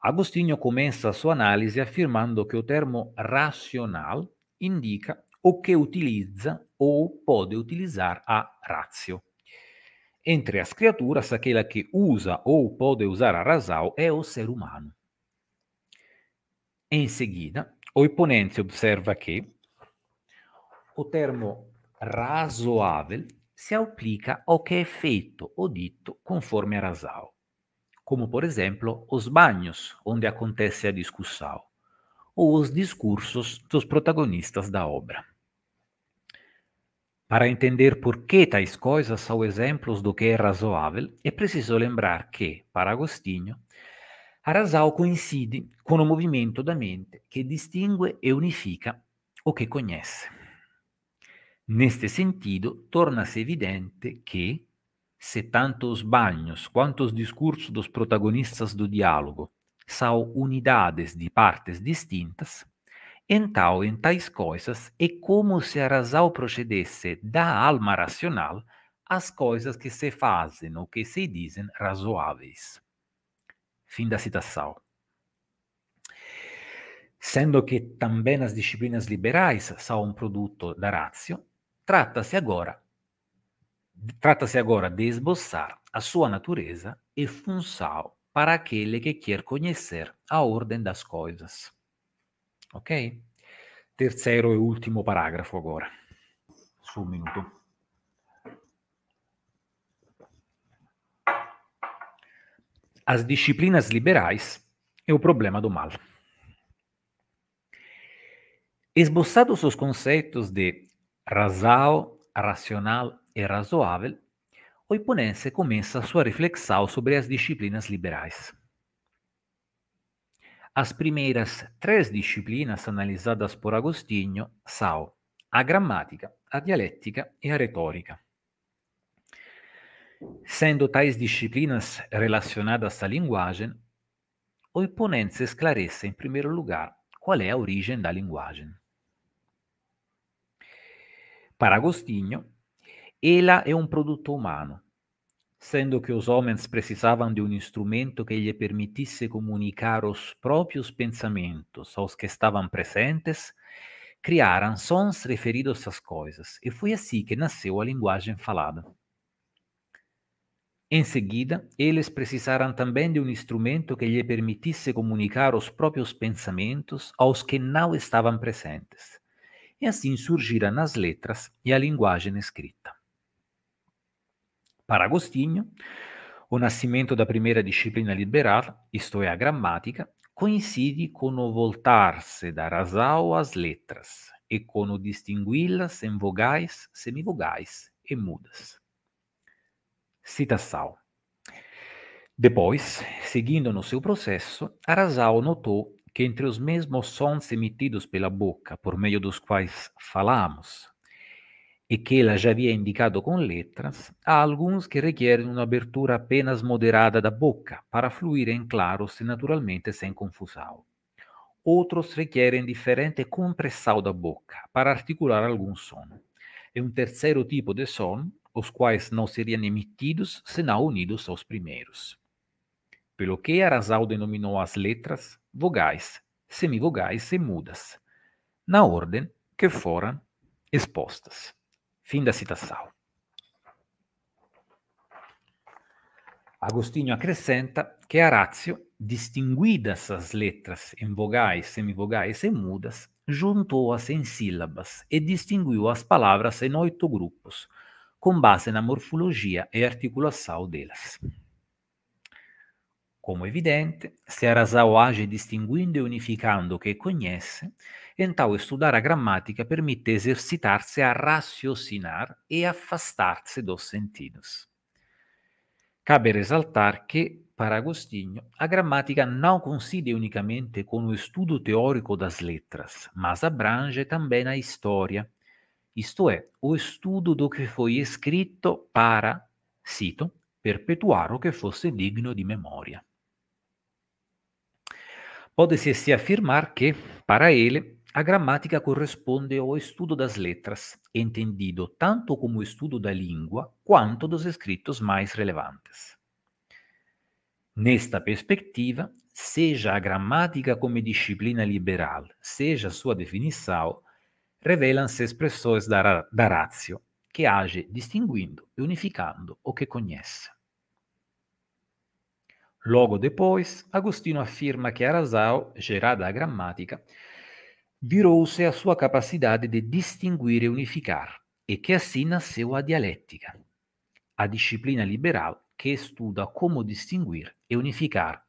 Agostinho começa a sua análise afirmando que o termo racional indica o que utiliza ou pode utilizar a ratio. Entre as criaturas, aquela que usa ou pode usar a razão é o ser humano. Em seguida, o exponente observa que o termo razoável se aplica ao que é feito ou dito conforme a razão como por exemplo os banhos, onde acontece a discussão, ou os discursos dos protagonistas da obra. Para entender por que tais coisas são exemplos do que é razoável, é preciso lembrar que, para Agostinho, a razão coincide com o movimento da mente que distingue e unifica o que conhece. Neste sentido, torna-se evidente que, se tanto os banhos quanto os discursos dos protagonistas do diálogo são unidades de partes distintas, então, em tais coisas, é como se a razão procedesse da alma racional às coisas que se fazem ou que se dizem razoáveis. Fim da citação. Sendo que também as disciplinas liberais são um produto da ratio, trata-se agora Trata-se agora de esboçar a sua natureza e função para aquele que quer conhecer a ordem das coisas. Ok? Terceiro e último parágrafo agora. Só um minuto. As disciplinas liberais é o problema do mal. Esboçados os conceitos de razão, racional e razoável, o Iponense começa sua reflexão sobre as disciplinas liberais. As primeiras três disciplinas analisadas por Agostinho são a gramática, a dialética e a retórica. Sendo tais disciplinas relacionadas à linguagem, o Iponense esclarece, em primeiro lugar, qual é a origem da linguagem. Para Agostinho, ela é um produto humano, sendo que os homens precisavam de um instrumento que lhe permitisse comunicar os próprios pensamentos aos que estavam presentes, criaram sons referidos às coisas, e foi assim que nasceu a linguagem falada. Em seguida, eles precisaram também de um instrumento que lhe permitisse comunicar os próprios pensamentos aos que não estavam presentes. E assim surgiram as letras e a linguagem escrita. Para Agostinho, o nascimento da primeira disciplina liberal, isto é, a gramática, coincide com o voltar-se da razão às letras e com o distingui-las em vogais, semivogais e mudas. Citação. Depois, seguindo no seu processo, a razão notou que entre os mesmos sons emitidos pela boca, por meio dos quais falamos, e que ela já havia indicado com letras, há alguns que requerem uma abertura apenas moderada da boca para fluírem claros e naturalmente sem confusão. Outros requerem diferente compressão da boca para articular algum som. E um terceiro tipo de som, os quais não seriam emitidos senão unidos aos primeiros. Pelo que Arasal denominou as letras vogais, semivogais e mudas, na ordem que foram expostas. Fim da citação. Agostinho acrescenta que Arácio, distinguidas as letras em vogais, semivogais e mudas, juntou-as em sílabas e distinguiu as palavras em oito grupos, com base na morfologia e articulação delas. Como evidente, se Arasao age distinguindo e unificando que conhece, então estudar a gramática permite exercitar-se a raciocinar e afastar-se dos sentidos. Cabe ressaltar que, para Agostinho, a gramática não coincide unicamente com o estudo teórico das letras, mas abrange também a história, isto é, o estudo do que foi escrito para, cito, perpetuar o que fosse digno de memória. Pode-se se afirmar que, para ele, a gramática corresponde ao estudo das letras, entendido tanto como estudo da língua quanto dos escritos mais relevantes. Nesta perspectiva, seja a gramática come disciplina liberal, seja sua definição, revelam-se expressões da, da ratio, que age distinguindo e unificando o que conhece. Logo depois, Agostino afirma que a razão, gerada a gramática, virou-se a sua capacidade de distinguir e unificar, e que assim nasceu a dialética, a disciplina liberal que estuda como distinguir e unificar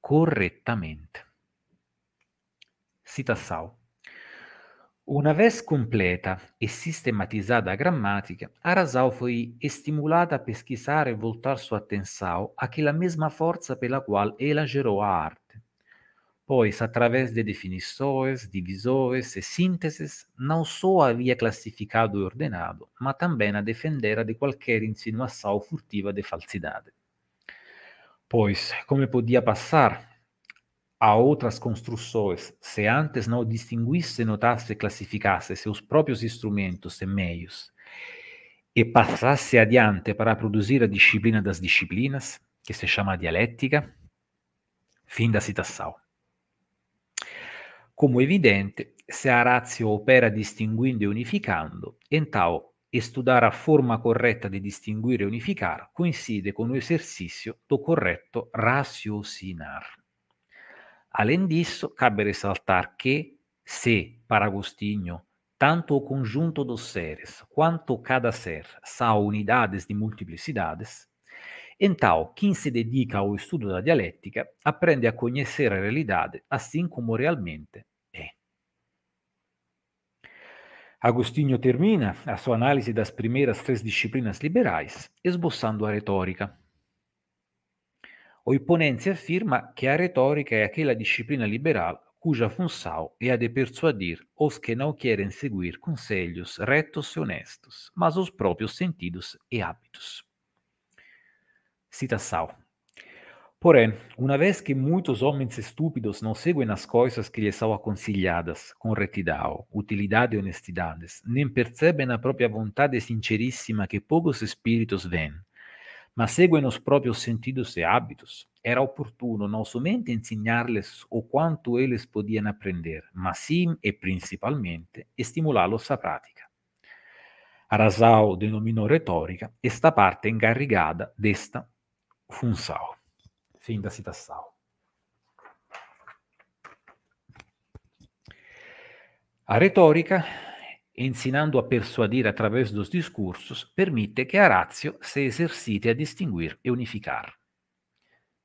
corretamente. Citação. Uma vez completa e sistematizada gramática, Arasau foi estimulada a pesquisar e voltar sua atenção àquela mesma força pela qual ela gerou a arte. Pois, através de definições, divisões e sínteses, não só havia classificado e ordenado, mas também a defendera de qualquer insinuação furtiva de falsidade. Pois, como podia passar a outras construções, se antes não distinguisse, notasse e classificasse seus próprios instrumentos e meios, e passasse adiante para produzir a disciplina das disciplinas, que se chama dialética, fim da citação. Como evidente, se a ratio opera distinguindo e unificando, então estudar a forma correta de distinguir e unificar coincide com o exercício do correto raciocinar. Além disso, cabe ressaltar que, se, para Agostinho, tanto o conjunto dos seres quanto cada ser são unidades de multiplicidades, então quem se dedica ao estudo da dialética aprende a conhecer a realidade assim como realmente é. Agostinho termina a sua análise das primeiras três disciplinas liberais esboçando a retórica. O Iponense afirma que a retórica é aquela disciplina liberal cuja função é a de persuadir os que não querem seguir conselhos retos e honestos, mas os próprios sentidos e hábitos. Citação. Porém, uma vez que muitos homens estúpidos não seguem as coisas que lhes são aconselhadas com retidão, utilidade e honestidade, nem percebem a própria vontade sinceríssima que poucos espíritos veem, mas seguem os próprios sentidos e hábitos, era oportuno não somente ensinar-lhes o quanto eles podiam aprender, mas sim e principalmente estimulá-los à prática. Arasau denominou retórica esta parte encarregada desta função. Fim da citação. A retórica ensinando a persuadir através dos discursos, permite que a ratio se exercite a distinguir e unificar.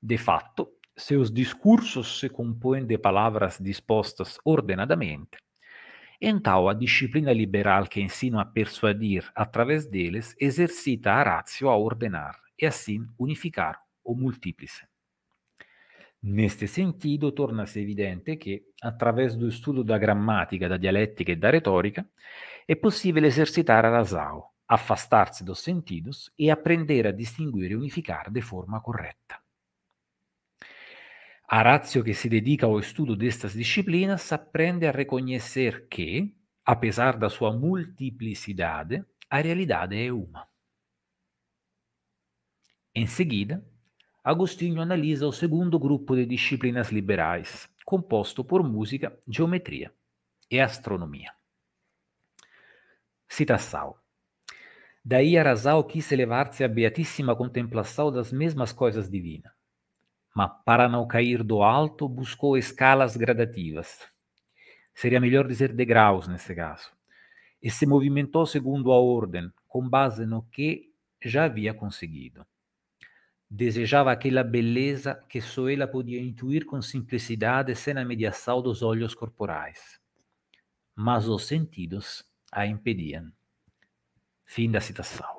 De fato, se os discursos se compõem de palavras dispostas ordenadamente, então a disciplina liberal que ensina a persuadir através deles exercita a ratio a ordenar e assim unificar o multíplice. Neste sentido, torna-se evidente che, attraverso lo studio da grammatica, da dialettica e da retórica, é possível exercitar a razão, afastar-se dos sentidos e aprender a distinguir e unificar de forma correta. A ratio que se dedica ao estudo destas disciplinas aprende a reconhecer que, apesar da sua multiplicidade, a realidade é uma. Em seguida, Agostinho analisa o segundo grupo de disciplinas liberais, composto por música, geometria e astronomia. Citação. Daí Arasal quis elevar-se à beatíssima contemplação das mesmas coisas divinas. Mas para não cair do alto, buscou escalas gradativas. Seria melhor dizer degraus nesse caso. E se movimentou segundo a ordem, com base no que já havia conseguido. Desejava aquela beleza que só ela podia intuir com simplicidade sem a mediação dos olhos corporais. Mas os sentidos a impediam. Fim da citação.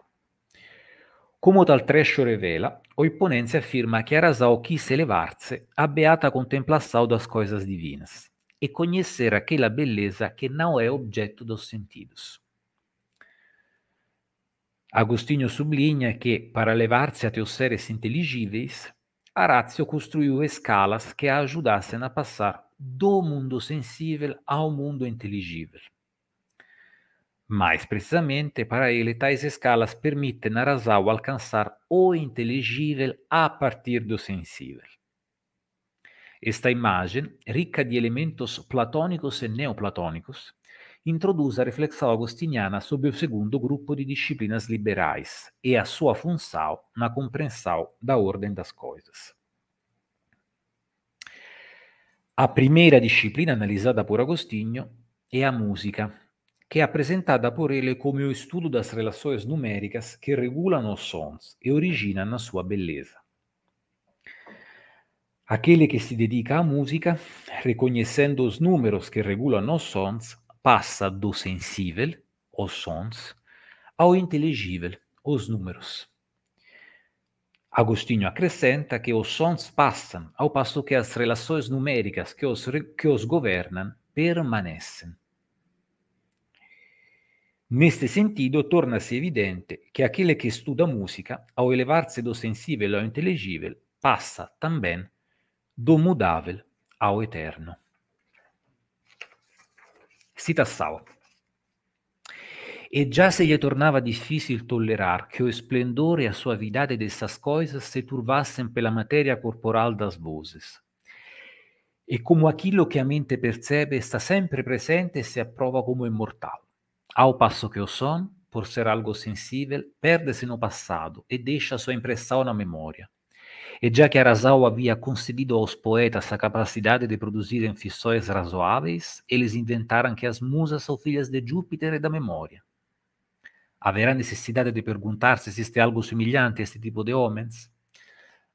Como tal trecho revela, o Iponense afirma que Arasau quis elevar-se à beata contemplação das coisas divinas e conhecer aquela beleza que não é objeto dos sentidos. Agostinho sublinha que, para levar-se até os seres inteligíveis, Arazio construiu escalas que a ajudassem a passar do mundo sensível ao mundo inteligível. Mais precisamente, para ele, tais escalas permitem a Arasau alcançar o inteligível a partir do sensível. Esta imagem, rica de elementos platônicos e neoplatônicos, introduz a reflexão agostiniana sobre o segundo grupo de disciplinas liberais e a sua função na compreensão da ordem das coisas. A primeira disciplina analisada por Agostinho é a música, que é apresentada por ele como o estudo das relações numéricas que regulam os sons e originam a sua beleza. Aquele que se dedica à música, reconhecendo os números que regulam os sons, passa do sensível, os sons, ao inteligível, os números. Agostinho acrescenta que os sons passam, ao passo que as relações numéricas que os, que os governam permanecem. Neste sentido, torna-se evidente que aquele que estuda música, ao elevar-se do sensível ao inteligível, passa também do mudável ao eterno. Citação. E já se lhe tornava difícil tolerar que o esplendor e a suavidade dessas coisas se turvassem pela matéria corporal das vozes. E como aquilo que a mente percebe está sempre presente e se approva como imortal. Ao passo que o som, por ser algo sensível, perde-se no passado e deixa sua impressão na memória. E já que Arasau havia concedido aos poetas a capacidade de produzirem ficções razoáveis, eles inventaram que as musas são filhas de Júpiter e da memória. Haverá necessidade de perguntar se existe algo semelhante a este tipo de homens?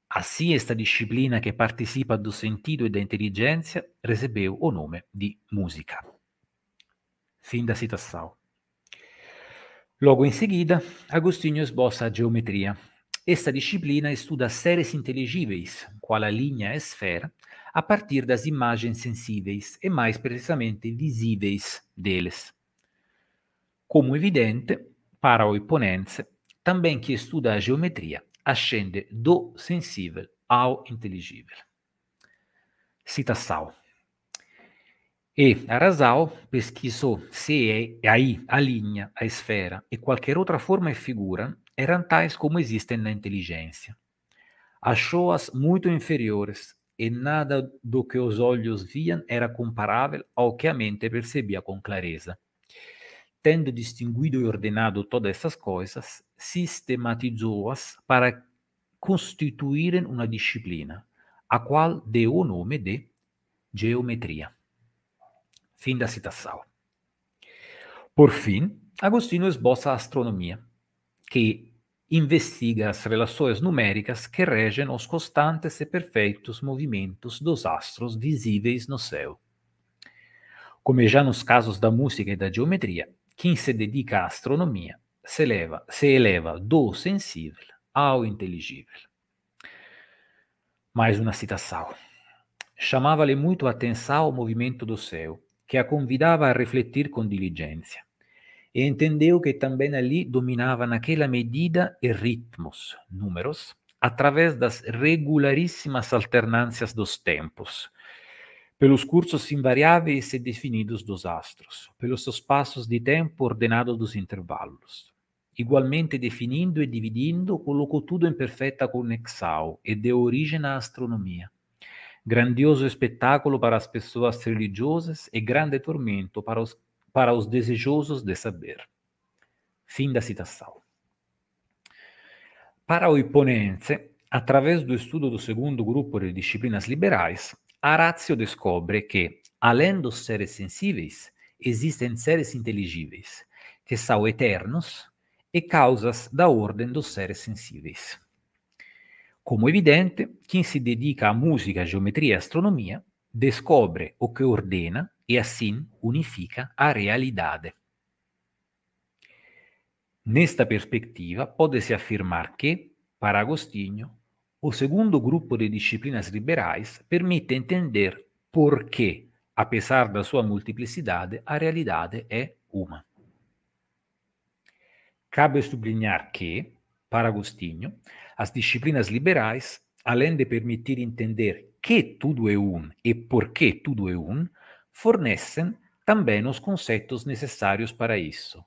Assim, esta disciplina que participa do sentido e da inteligência recebeu o nome de música. Fim da citação. Logo em seguida, Agostinho esboça a geometria, esta disciplina estuda seres inteligíveis, qual a linha e esfera, a partir das imagens sensíveis e mais precisamente visíveis deles. Como evidente, para o Iponense, também que estuda a geometria, ascende do sensível ao inteligível. Citação. E Arasal pesquisou se é aí a linha, a esfera e qualquer outra forma e figura eram tais como existem na inteligência. Achou-as muito inferiores, e nada do que os olhos viam era comparável ao que a mente percebia com clareza. Tendo distinguido e ordenado todas essas coisas, sistematizou-as para constituírem uma disciplina, a qual deu o nome de geometria. Fim da citação. Por fim, Agostinho esboça a astronomia que investiga as relações numéricas que regem os constantes e perfeitos movimentos dos astros visíveis no céu. Como já nos casos da música e da geometria, quem se dedica à astronomia se eleva, se eleva do sensível ao inteligível. Mais uma citação. Chamava-lhe muito a atenção o movimento do céu, que a convidava a refletir com diligência e entendeu que também ali dominava naquela medida e ritmos, números, através das regularíssimas alternâncias dos tempos, pelos cursos invariáveis e definidos dos astros, pelos espaços de tempo ordenados dos intervalos. Igualmente definindo e dividindo, colocou tudo em perfeita conexão e deu origem à astronomia. Grandioso espetáculo para as pessoas religiosas e grande tormento para os para os desejosos de saber. Fim da citação. Para o Iponense, através do estudo do segundo grupo de disciplinas liberais, Arazio descobre que, além dos seres sensíveis, existem seres inteligíveis, que são eternos e causas da ordem dos seres sensíveis. Como evidente, quem se dedica a música, geometria e astronomia descobre o que ordena e assim unifica a realidade. Nesta perspectiva, pode-se afirmar que, para Agostinho, o segundo grupo de disciplinas liberais permite entender por que, apesar da sua multiplicidade, a realidade é uma. Cabe sublinhar que, para Agostinho, as disciplinas liberais, além de permitir entender que tudo é um e por que tudo é um, fornecem também os conceitos necessários para isso,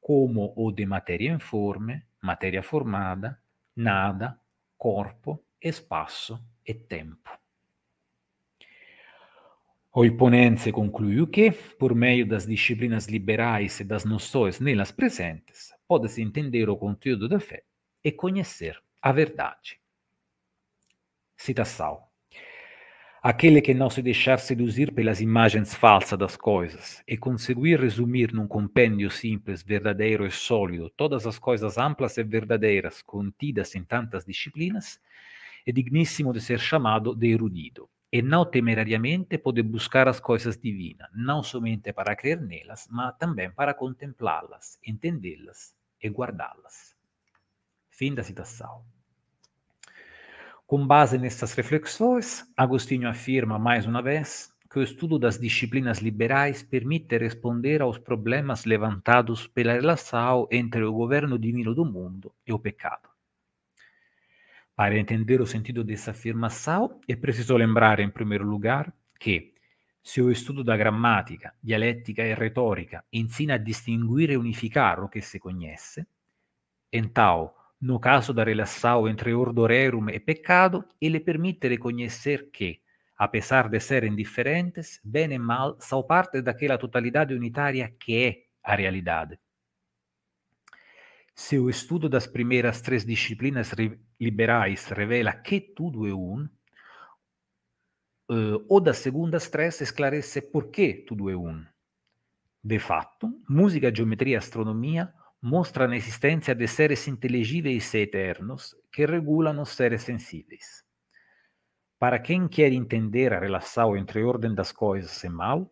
como o de matéria informe, matéria formada, nada, corpo, espaço e tempo. O Iponense concluiu que, por meio das disciplinas liberais e das noções nelas presentes, pode-se entender o conteúdo da fé e conhecer a verdade. Citação. Aquele que não se deixar seduzir pelas imagens falsas das coisas e conseguir resumir num compêndio simples, verdadeiro e sólido todas as coisas amplas e verdadeiras contidas em tantas disciplinas, é digníssimo de ser chamado de erudito e não temerariamente pode buscar as coisas divinas, não somente para crer nelas, mas também para contemplá-las, entendê-las e guardá-las. Fim da citação. Com base nessas reflexões, Agostinho afirma mais uma vez que o estudo das disciplinas liberais permite responder aos problemas levantados pela relação entre o governo divino do mundo e o pecado. Para entender o sentido dessa afirmação, é preciso lembrar, em primeiro lugar, que se o estudo da gramática, dialética e retórica ensina a distinguir e unificar o que se conhece, então no caso da relação entre ordorerum e pecado, ele permite reconhecer que, apesar de serem diferentes, bem e mal são parte daquela totalidade unitária que é a realidade. Se o estudo das primeiras três disciplinas liberais revela que tudo é um, uh, o das segundas três esclarece por que tudo é um. De fato, música, geometria e astronomia mostram a existência de seres inteligíveis e eternos que regulam os seres sensíveis. Para quem quer entender a relação entre a ordem das coisas e mal,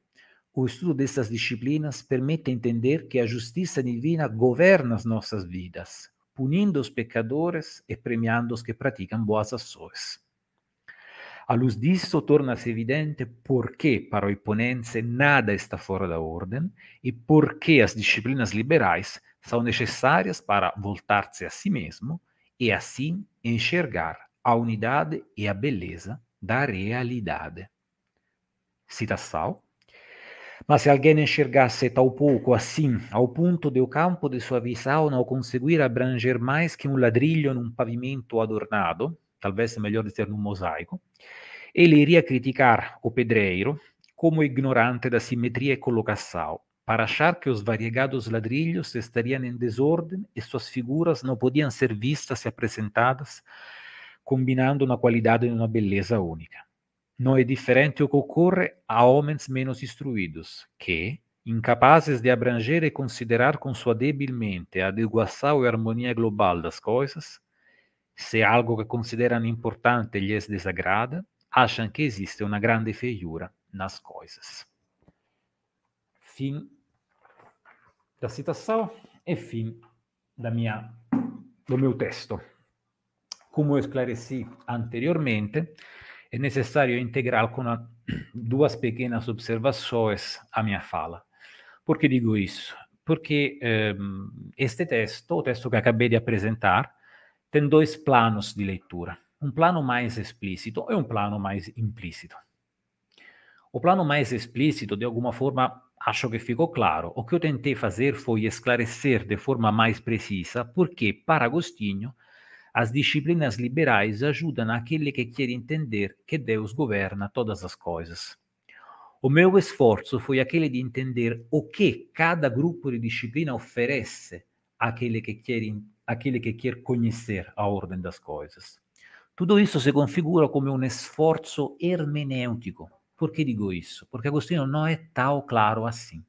o estudo dessas disciplinas permite entender que a justiça divina governa as nossas vidas, punindo os pecadores e premiando os que praticam boas ações. À luz disso, torna-se evidente por que, para o Iponense, nada está fora da ordem e por que as disciplinas liberais são necessárias para voltar-se a si mesmo e assim enxergar a unidade e a beleza da realidade. Citação. Mas se alguém enxergasse tal pouco assim, ao ponto de o campo de sua visão não conseguir abranger mais que um ladrilho num pavimento adornado, talvez melhor dizer num mosaico, ele iria criticar o pedreiro como ignorante da simetria e colocação, para achar que os variegados ladrilhos estariam em desordem e suas figuras não podiam ser vistas e apresentadas, combinando uma qualidade e uma beleza única. Não é diferente o que ocorre a homens menos instruídos, que, incapazes de abranger e considerar com sua a adequação e harmonia global das coisas, se algo que consideram importante lhes desagrada, acham que existe uma grande feiura nas coisas. Fim da citação e fim da minha, do meu texto. Como eu esclareci anteriormente, é necessário integrar com a, duas pequenas observações a minha fala. Por que digo isso? Porque eh, este texto, o texto que acabei de apresentar, tem dois planos de leitura. Um plano mais explícito e um plano mais implícito. O plano mais explícito, de alguma forma, acho que ficou claro. O que eu tentei fazer foi esclarecer de forma mais precisa porque, para Agostinho, as disciplinas liberais ajudam aquele que quer entender que Deus governa todas as coisas. O meu esforço foi aquele de entender o que cada grupo de disciplina oferece aquele que quer, aquele que quer conhecer a ordem das coisas. Tudo isso se configura come um esforço hermenêutico. Por que digo isso? Porque Agostinho não é tão claro assim,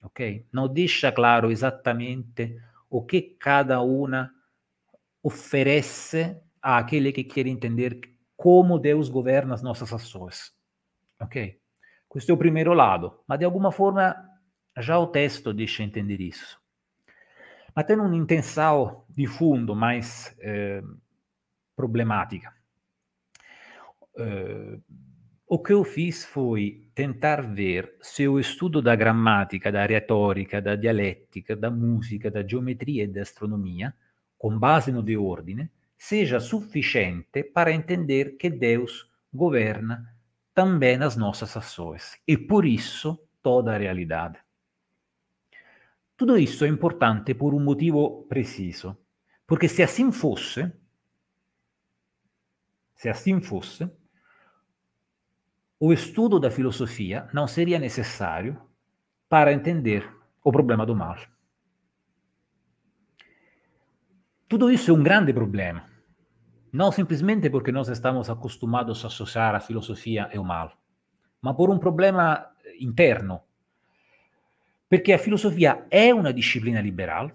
ok? Não deixa claro exatamente o que cada uma oferece àquele que quer entender como Deus governa as nossas ações, ok? Questo è il primo lato, ma di alguma forma già o testo deixa entender isso. Ma tem um intensal de fundo mais eh, problemática. Uh, o que eu fiz foi tentar ver se o estudo da gramática, da retórica, da dialética, da música, da geometria e da astronomia, com base no de ordine, seja suficiente para entender que Deus governa também nas nossas ações e por isso toda a realidade. Tudo isso é importante por um motivo preciso, porque se assim fosse, se assim fosse, o estudo da filosofia não seria necessário para entender o problema do mal. Tudo isso é um grande problema. Não simplesmente porque nós estamos acostumados a associar a filosofia e o mal, ma por um problema interno. Perché a filosofia è una disciplina liberal,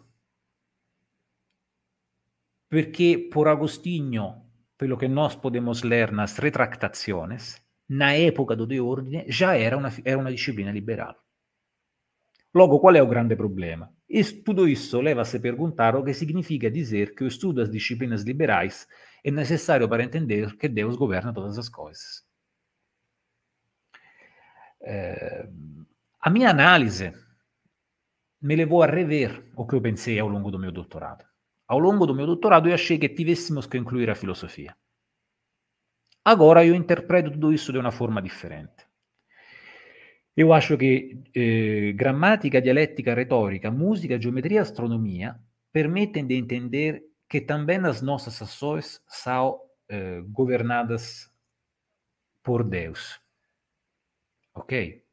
perché por Agostinho, pelo que nós podemos ler nas retractações, na época do De Ordine já era uma, era uma disciplina liberal. Logo, qual é o grande problema? Isso, tudo isso leva a se perguntar o que significa dizer que o estudo das disciplinas liberais é necessário para entender que Deus governa todas as coisas. É, a minha análise me levou a rever o que eu pensei ao longo do meu doutorado. Ao longo do meu doutorado, eu achei que tivéssemos que incluir a filosofia. Agora eu interpreto tudo isso de uma forma diferente. Eu acho que eh, gramática, dialética, retórica, música, geometria astronomia permitem de entender que também as nossas ações são eh, governadas por Deus. Ok?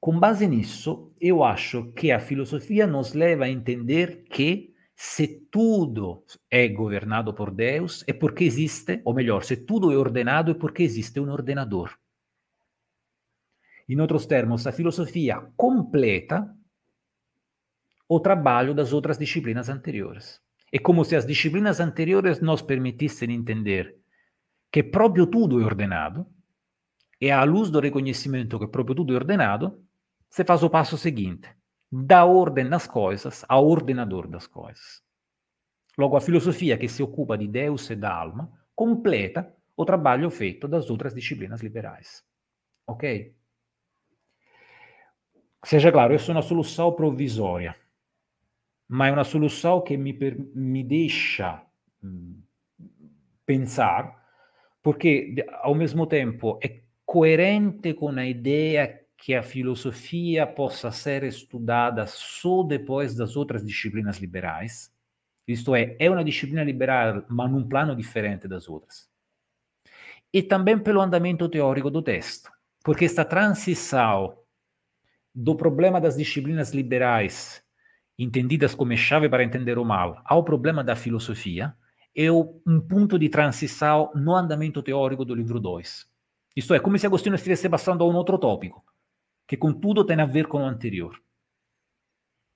Com base nisso, eu acho que a filosofia nos leva a entender que se tudo é governado por Deus, é porque existe, ou melhor, se tudo é ordenado, é porque existe um ordenador. Em outros termos, a filosofia completa o trabalho das outras disciplinas anteriores. É como se as disciplinas anteriores nos permitissem entender que proprio tudo é ordenado, e à luz do reconhecimento que proprio tudo é ordenado, se faz o passo seguinte: dá ordem nas coisas ao ordenador das coisas. Logo, a filosofia que se ocupa de Deus e da alma completa o trabalho feito das outras disciplinas liberais. Ok? Seja claro, essa é uma solução provisória ma è una solução mi, per, mi deixa pensar, porque ao mesmo tempo é coerente com a ideia que a filosofia possa ser estudada só depois das outras disciplinas liberais. Isto é, é uma disciplina liberal, mas num plano diferente das outras. E também pelo andamento teórico do texto, porque esta transição do problema das disciplinas liberais entendidas come chave para entender o mal, ao problema da filosofia, é um ponto de transição no andamento teórico do livro 2. Isto é, como se Agostinho estivesse passando a um outro tópico, que contudo tem a ver com o anterior.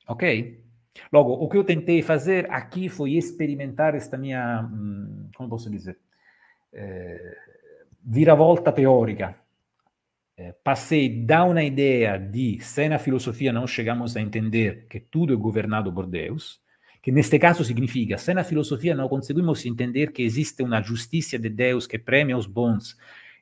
Ok? Logo, o que eu tentei fazer aqui foi experimentar esta minha, hum, como posso dizer, eh, viravolta teórica eh, passei da uma ideia de, se na filosofia não chegamos a entender que tudo é governado por Deus, que neste caso significa, se na filosofia não conseguimos entender que existe uma justiça de Deus que premia os bons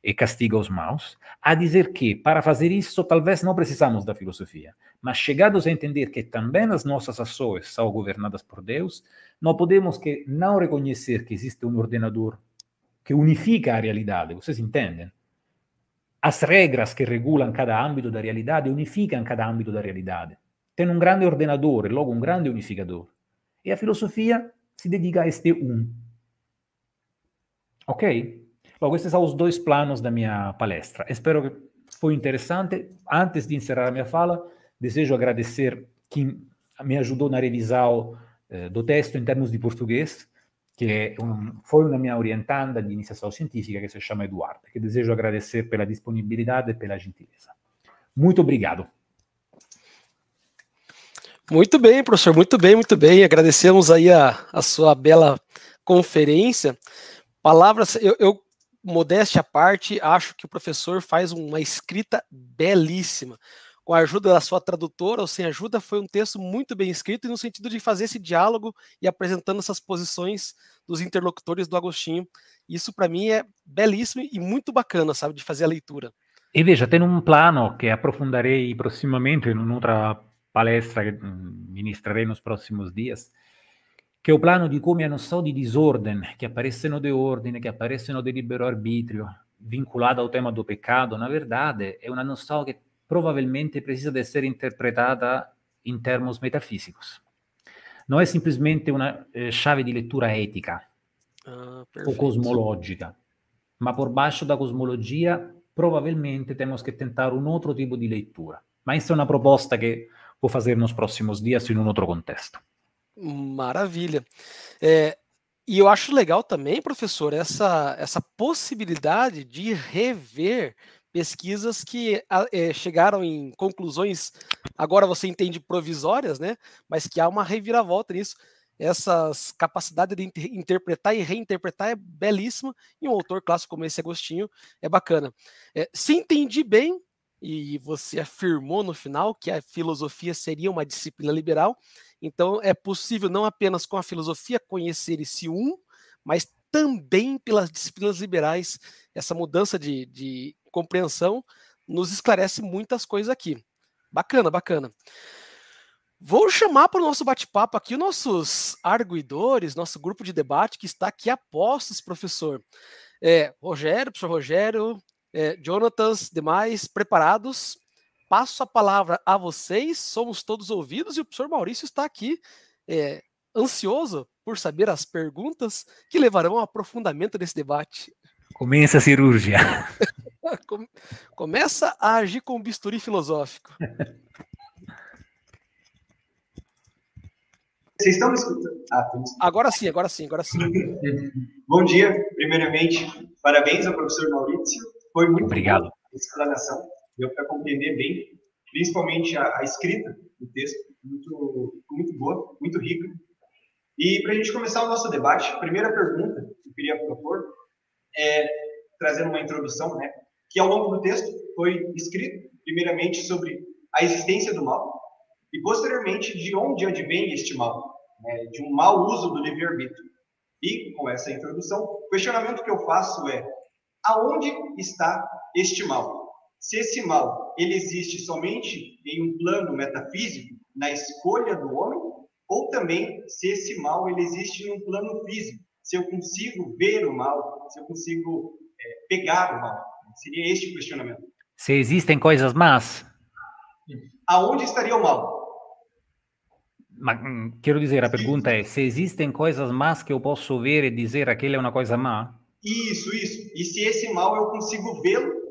e castiga os maus, a dizer que, para fazer isso, talvez não precisamos da filosofia, mas chegados a entender que também as nossas ações são governadas por Deus, não podemos que não reconhecer que existe um ordenador que unifica a realidade, vocês entendem? as regras que regulam cada âmbito da realidade unificam cada âmbito da realidade. Tem um grande ordenador, logo um grande unificador. E a filosofia se dedica a este um. Ok? Logo, esses são os dois planos da minha palestra. Espero que foi interessante. Antes de encerrar a minha fala, desejo agradecer quem me ajudou na revisão eh, do texto em termos de português, que um, foi uma minha orientanda de iniciação científica, que se chama Eduardo, que desejo agradecer pela disponibilidade e pela gentileza. Muito obrigado. Muito bem, professor, muito bem, muito bem. Agradecemos aí a, a sua bela conferência. Palavras, eu, eu, modéstia à parte, acho que o professor faz uma escrita belíssima. Com a ajuda da sua tradutora ou sem ajuda, foi um texto muito bem escrito e no sentido de fazer esse diálogo e apresentando essas posições dos interlocutores do Agostinho. Isso, para mim, é belíssimo e muito bacana, sabe, de fazer a leitura. E veja, tem um plano que aprofundarei prossimamente em outra palestra che mm, ministrerei nos próximos dias, che è o plano di come a noção de desordem, que aparecem de ordem, que aparecem de libero-arbítrio, vinculada ao tema do pecado, na verdade, é uma noção que provavelmente precisa de ser interpretada em termos metafísicos. Não é simplesmente uma eh, chave de leitura ética ah, ou cosmológica, mas por baixo da cosmologia provavelmente temos que tentar um outro tipo de leitura. Mas isso é uma proposta que vou fazer nos próximos dias em um outro contexto. Maravilha. É, e eu acho legal também, professor, essa, essa possibilidade de rever pesquisas que é, chegaram em conclusões, agora você entende, provisórias, né? Mas que há uma reviravolta nisso. Essas capacidades de inter interpretar e reinterpretar é belíssima, e um autor clássico como esse Agostinho é bacana. É, se entendi bem, e você afirmou no final que a filosofia seria uma disciplina liberal. Então, é possível não apenas com a filosofia conhecer esse um, mas também pelas disciplinas liberais. Essa mudança de, de compreensão nos esclarece muitas coisas aqui. Bacana, bacana. Vou chamar para o nosso bate-papo aqui os nossos arguidores, nosso grupo de debate que está aqui a postos, professor. É, Rogério, professor Rogério, é, Jonatas, demais, preparados? Passo a palavra a vocês, somos todos ouvidos e o professor Maurício está aqui é, ansioso por saber as perguntas que levarão ao aprofundamento desse debate. Começa a cirurgia. *laughs* Começa a agir com bisturi filosófico. Vocês estão me escutando? Ah, agora sim, agora sim, agora sim. *laughs* Bom dia, primeiramente, parabéns ao professor Maurício foi muito Obrigado. a explanação, deu para compreender bem, principalmente a, a, escrita do texto, muito, muito boa, muito rica. E para a gente começar o nosso debate, a primeira pergunta que eu queria propor é, trazendo uma introdução, né, que ao longo do texto foi escrito, primeiramente, sobre a existência do mal, e posteriormente de onde advém este mal, né, de um mau uso do livre-arbítrio. E, com essa introdução, o questionamento que eu faço é aonde está este mal? Se esse mal ele existe somente em um plano metafísico, na escolha do homem, ou também se esse mal ele existe em um plano físico, se eu consigo ver o mal, se eu consigo é, pegar o mal. Seria este o questionamento. Se existem coisas más. Aonde estaria o mal? Mas, hum, quero dizer, a pergunta é: se existem coisas más que eu posso ver e dizer aquela é uma coisa má? Isso, isso. E se esse mal eu consigo vê-lo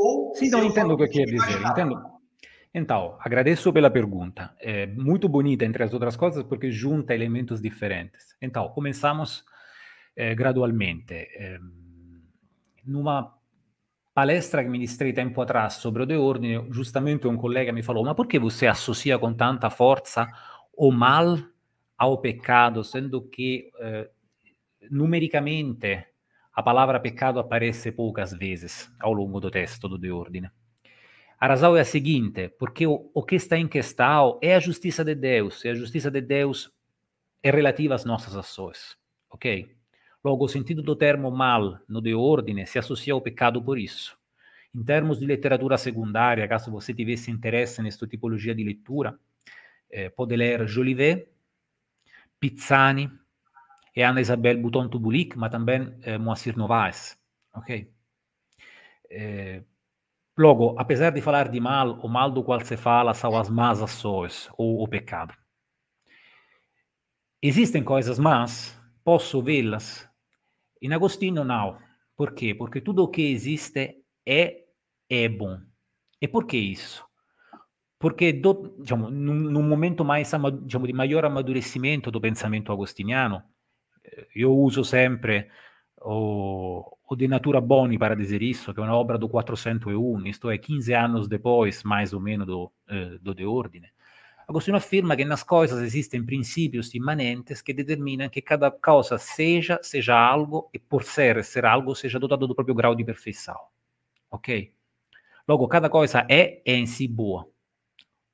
ou. Sim, não entendo o que quer dizer. Entendo. Então, agradeço pela pergunta. É muito bonita, entre as outras coisas, porque junta elementos diferentes. Então, começamos eh, gradualmente. Eh, numa palestra que ministrei tempo atrás sobre o de ordine, justamente um colega me falou: por que você associa com tanta força o mal ao pecado, sendo que eh, numericamente a palavra pecado aparece poucas vezes ao longo do texto do De Ordine. A razão é a seguinte, porque o, o que está em questão é a justiça de Deus, e a justiça de Deus é relativa às nossas ações, ok? Logo, o sentido do termo mal no De Ordine se associa ao pecado por isso. Em termos de literatura secundária, caso você tivesse interesse nesta tipologia de leitura, eh, pode ler Jolivet, Pizzani, e Ana Isabel Bouton Tubulik, mas também eh, Moacir Novaes. Ok? Eh, logo, apesar de falar de mal, o mal do qual se fala são as más ações ou o pecado. Existem coisas más, posso vê-las. Em Agostinho, não. Por quê? Porque tudo o que existe é, é bom. E por que isso? Perché do, diciamo, in un momento mais, diciamo, di maggiore amadurecimento do pensamento agostiniano, io uso sempre o, o de Natura Boni para dizer isso, que é uma obra do 401, isto é, 15 anos depois, mais ou menos, do, eh, do De Ordine. Agostino afirma que nas coisas existem princípios imanentes que determinam que cada causa seja, seja algo e por ser, ser algo, seja dotado do próprio grau de perfeição. Ok? Logo, cada coisa é, é em si boa.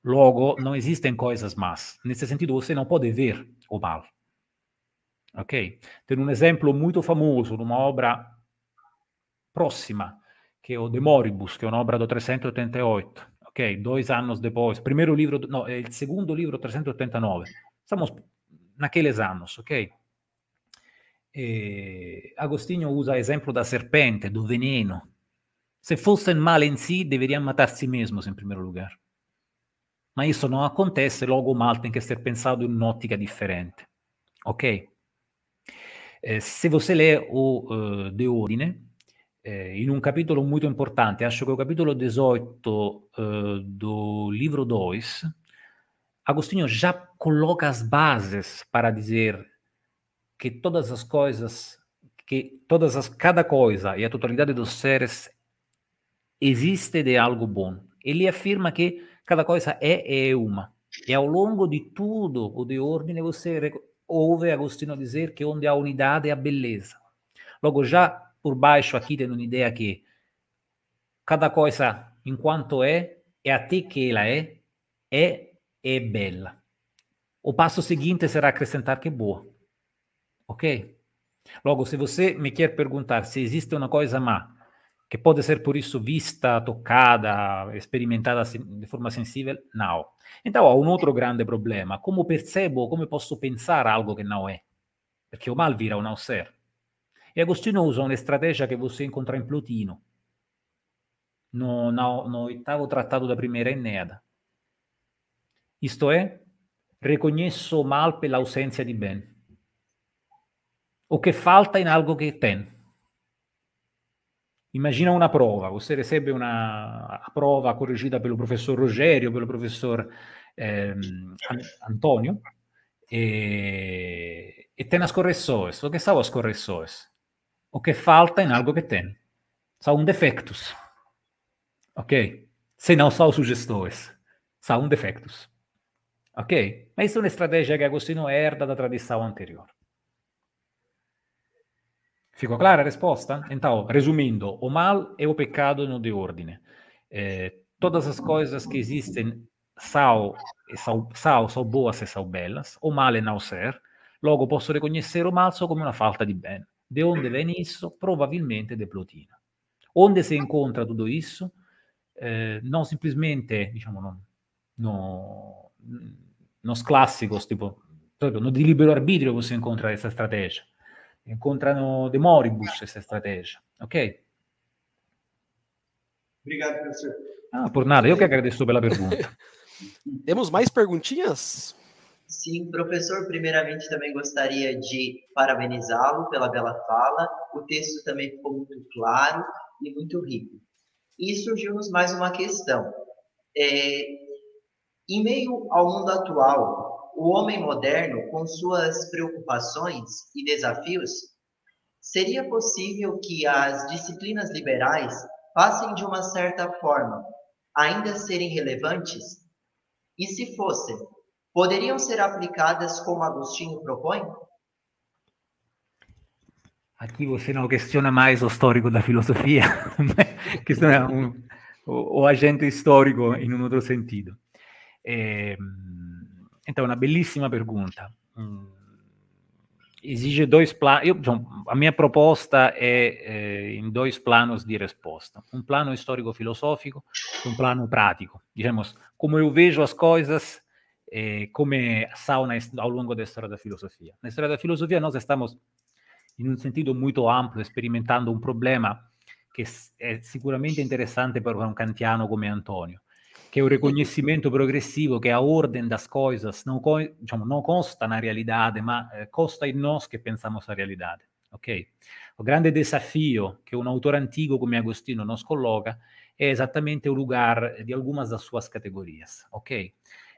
Logo, não existem coisas más. Nesse sentido, você não pode ver o mal. Ok? Tem um exemplo muito famoso, numa obra próxima, que é o De Moribus, que é uma obra do 388 ok? Dois anos depois, primeiro livro, não, é o segundo livro, 389. Estamos naqueles anos, ok? E Agostinho usa exemplo da serpente, do veneno. Se fossem mal em si, deveriam matar si mesmos em primeiro lugar. Mas isso não acontece, logo o mal tem que ser pensado em un'ottica differente. Ok? Eh, se você lê o uh, De Ordine, eh, in un capitolo molto importante, acho che è il capitolo 18 eh, do livro 2, Agostinho já coloca as bases para dizer que todas as coisas, que todas as, cada coisa e a totalidade dos seres existe de algo bom. Ele afirma que cada coisa é, é uma. E ao longo de tudo o de ordem você ouve Agostinho dizer que onde há unidade há beleza. Logo, já por baixo aqui tendo uma ideia que cada coisa, enquanto é, é até que ela é, é, é bela. O passo seguinte será acrescentar que é boa. Ok? Logo, se você me quer perguntar se existe uma coisa má, que pode ser por isso vista, tocada, experimentada de forma sensível, não. Então há um outro grande problema. Como percebo, como posso pensar algo que não é? Porque o mal vira um não. E Agostino usa uma estratégia que você encontra em Plotino, no, no, no oitavo tratado da primeira Eneada. Isto é, reconheço mal pela ausência de bem. O que falta em algo que tem. Imagina uma prova, recebe uma prova corrigida pelo professor Rogério, pelo professor eh, Antonio, e, e tem as correções. O que são as correções? o que falta em algo que tem. São defectos. Ok? Se não são sugestões. São defectos. Ok? Mas isso é uma estratégia que Agostino herda da tradição anterior. Ficou clara resposta? Então, resumindo, o mal é o pecado no de ordem. Eh, todas as coisas que existem são, são, são, são boas e são belas. O mal é não ser. Logo, posso reconhecer o mal só come uma falta de bem. De onde vem isso? Provavelmente de Plotino. Onde se encontra tudo isso? Eh, não simplesmente, diciamo, no, no, nos clássicos, tipo, no di libero arbitrio você encontra essa estratégia. Encontra no De Moribus essa estratégia, ok? Obrigado, professor. Ah, por nada, eu que agradeço pela pergunta. *laughs* Temos mais perguntinhas? Sim, professor, primeiramente também gostaria de parabenizá-lo pela bela fala. O texto também ficou muito claro e muito rico. E surgiu-nos mais uma questão. É, em meio ao mundo atual, o homem moderno, com suas preocupações e desafios, seria possível que as disciplinas liberais passem de uma certa forma ainda serem relevantes? E se fossem, poderiam ser aplicadas como Agostinho propõe? Aqui você não questiona mais o histórico da filosofia, *laughs* questiona um, o, o, agente histórico em um outro sentido. É, então, uma belíssima pergunta. Hum, exige dois planos. A minha proposta é, é, em dois planos de resposta: um plano histórico-filosófico e um plano prático. Digamos, como eu vejo as coisas eh, come sauna ao longo da história da filosofia. Na história da filosofia, nós estamos, em um sentido muito amplo, experimentando um problema que é sicuramente interessante para um kantiano come Antonio, que é o reconhecimento progressivo que a ordem das coisas não, diciamo, não consta na realidade, mas eh, consta em nós que pensamos a realidade. Ok? O grande desafio que um autor antigo come Agostino nos coloca é exatamente o lugar de algumas das suas categorias, ok?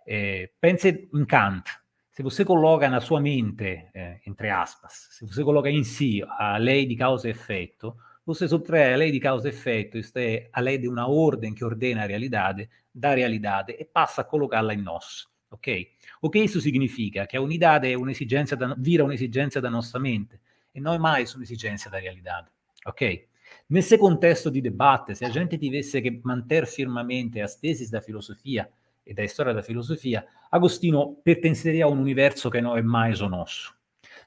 É, pense em Kant. Se você coloca na sua mente, é, entre aspas, se você coloca em si a lei de causa e efeito, você subtrai a lei de causa e efeito, isto é, a lei de uma ordem que ordena a realidade, da realidade e passa a colocá-la em nós, ok? O que isso significa? Que a unidade é un'esigenza da, vira un'esigenza da nostra mente e não é mais un'esigenza da realidade, ok? Nesse contexto di debate, se a gente tivesse che manter firmemente as tesis da filosofia e da storia da filosofia, Agostino pertenceria a un universo che non è mais o nosso.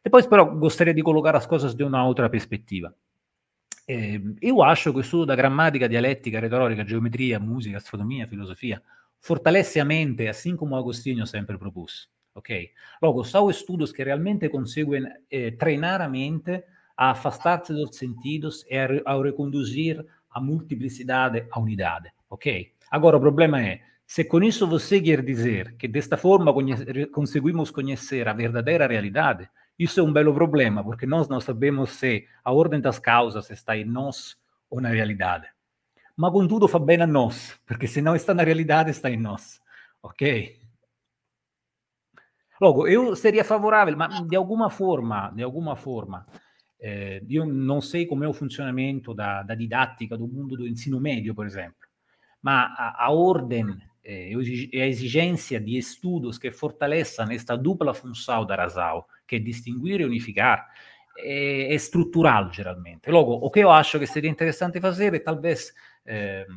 Depois, però, gostaria di collocare as coisas de uma outra. Eh, eu acho que o estudo da gramática, dialética, retórica, geometria, música, astronomia, filosofia fortalece a mente, assim como Agostinho sempre propôs. Ok? Logo, são estudos que realmente conseguem eh, treinar a mente a afastar-se dos e a, a reconduzir a multiplicidade à unidade, ok? Agora, o problema é, se com isso você quer dizer que desta forma conhe conseguimos conhecer a verdadeira realidade, isso é um belo problema, porque nós não sabemos se a ordem das causas está em nós ou na realidade. Mas, contudo, fa bem a nós, porque se não está na realidade, está em nós, ok? Logo, eu seria favorável, mas de alguma forma, de alguma forma, eh, io sei com'è il funzionamento da, da, didattica do mundo do ensino médio, por exemplo, a, a ordem e a exigência de estudos que fortaleçam esta dupla função da Rasal, que é distinguir e unificar, é, é estrutural, geralmente. Logo, o que eu acho que seria interessante fazer é talvez eh,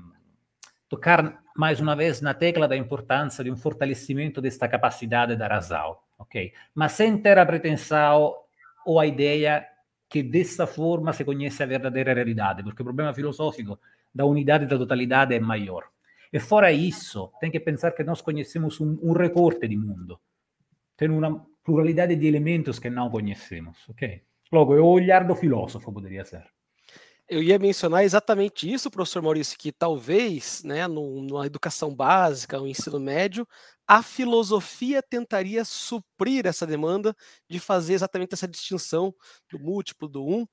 tocar mais uma vez na tecla da importância de um fortalecimento desta capacidade da Rasal, ok? Mas sem ter a pretensão ou a ideia que dessa forma se conhece a verdadeira realidade, porque o problema filosófico da unidade e da totalidade é maior. E fora isso, tem que pensar que nós conhecemos um, recorte de mundo. Tem uma pluralidade de elementos que não conhecemos, ok? Logo, é o olhar do filósofo, poderia ser. Eu ia mencionar exatamente isso, professor Maurício, que talvez, né, numa educação básica, no ensino médio, a filosofia tentaria suprir essa demanda de fazer exatamente essa distinção do múltiplo, do um.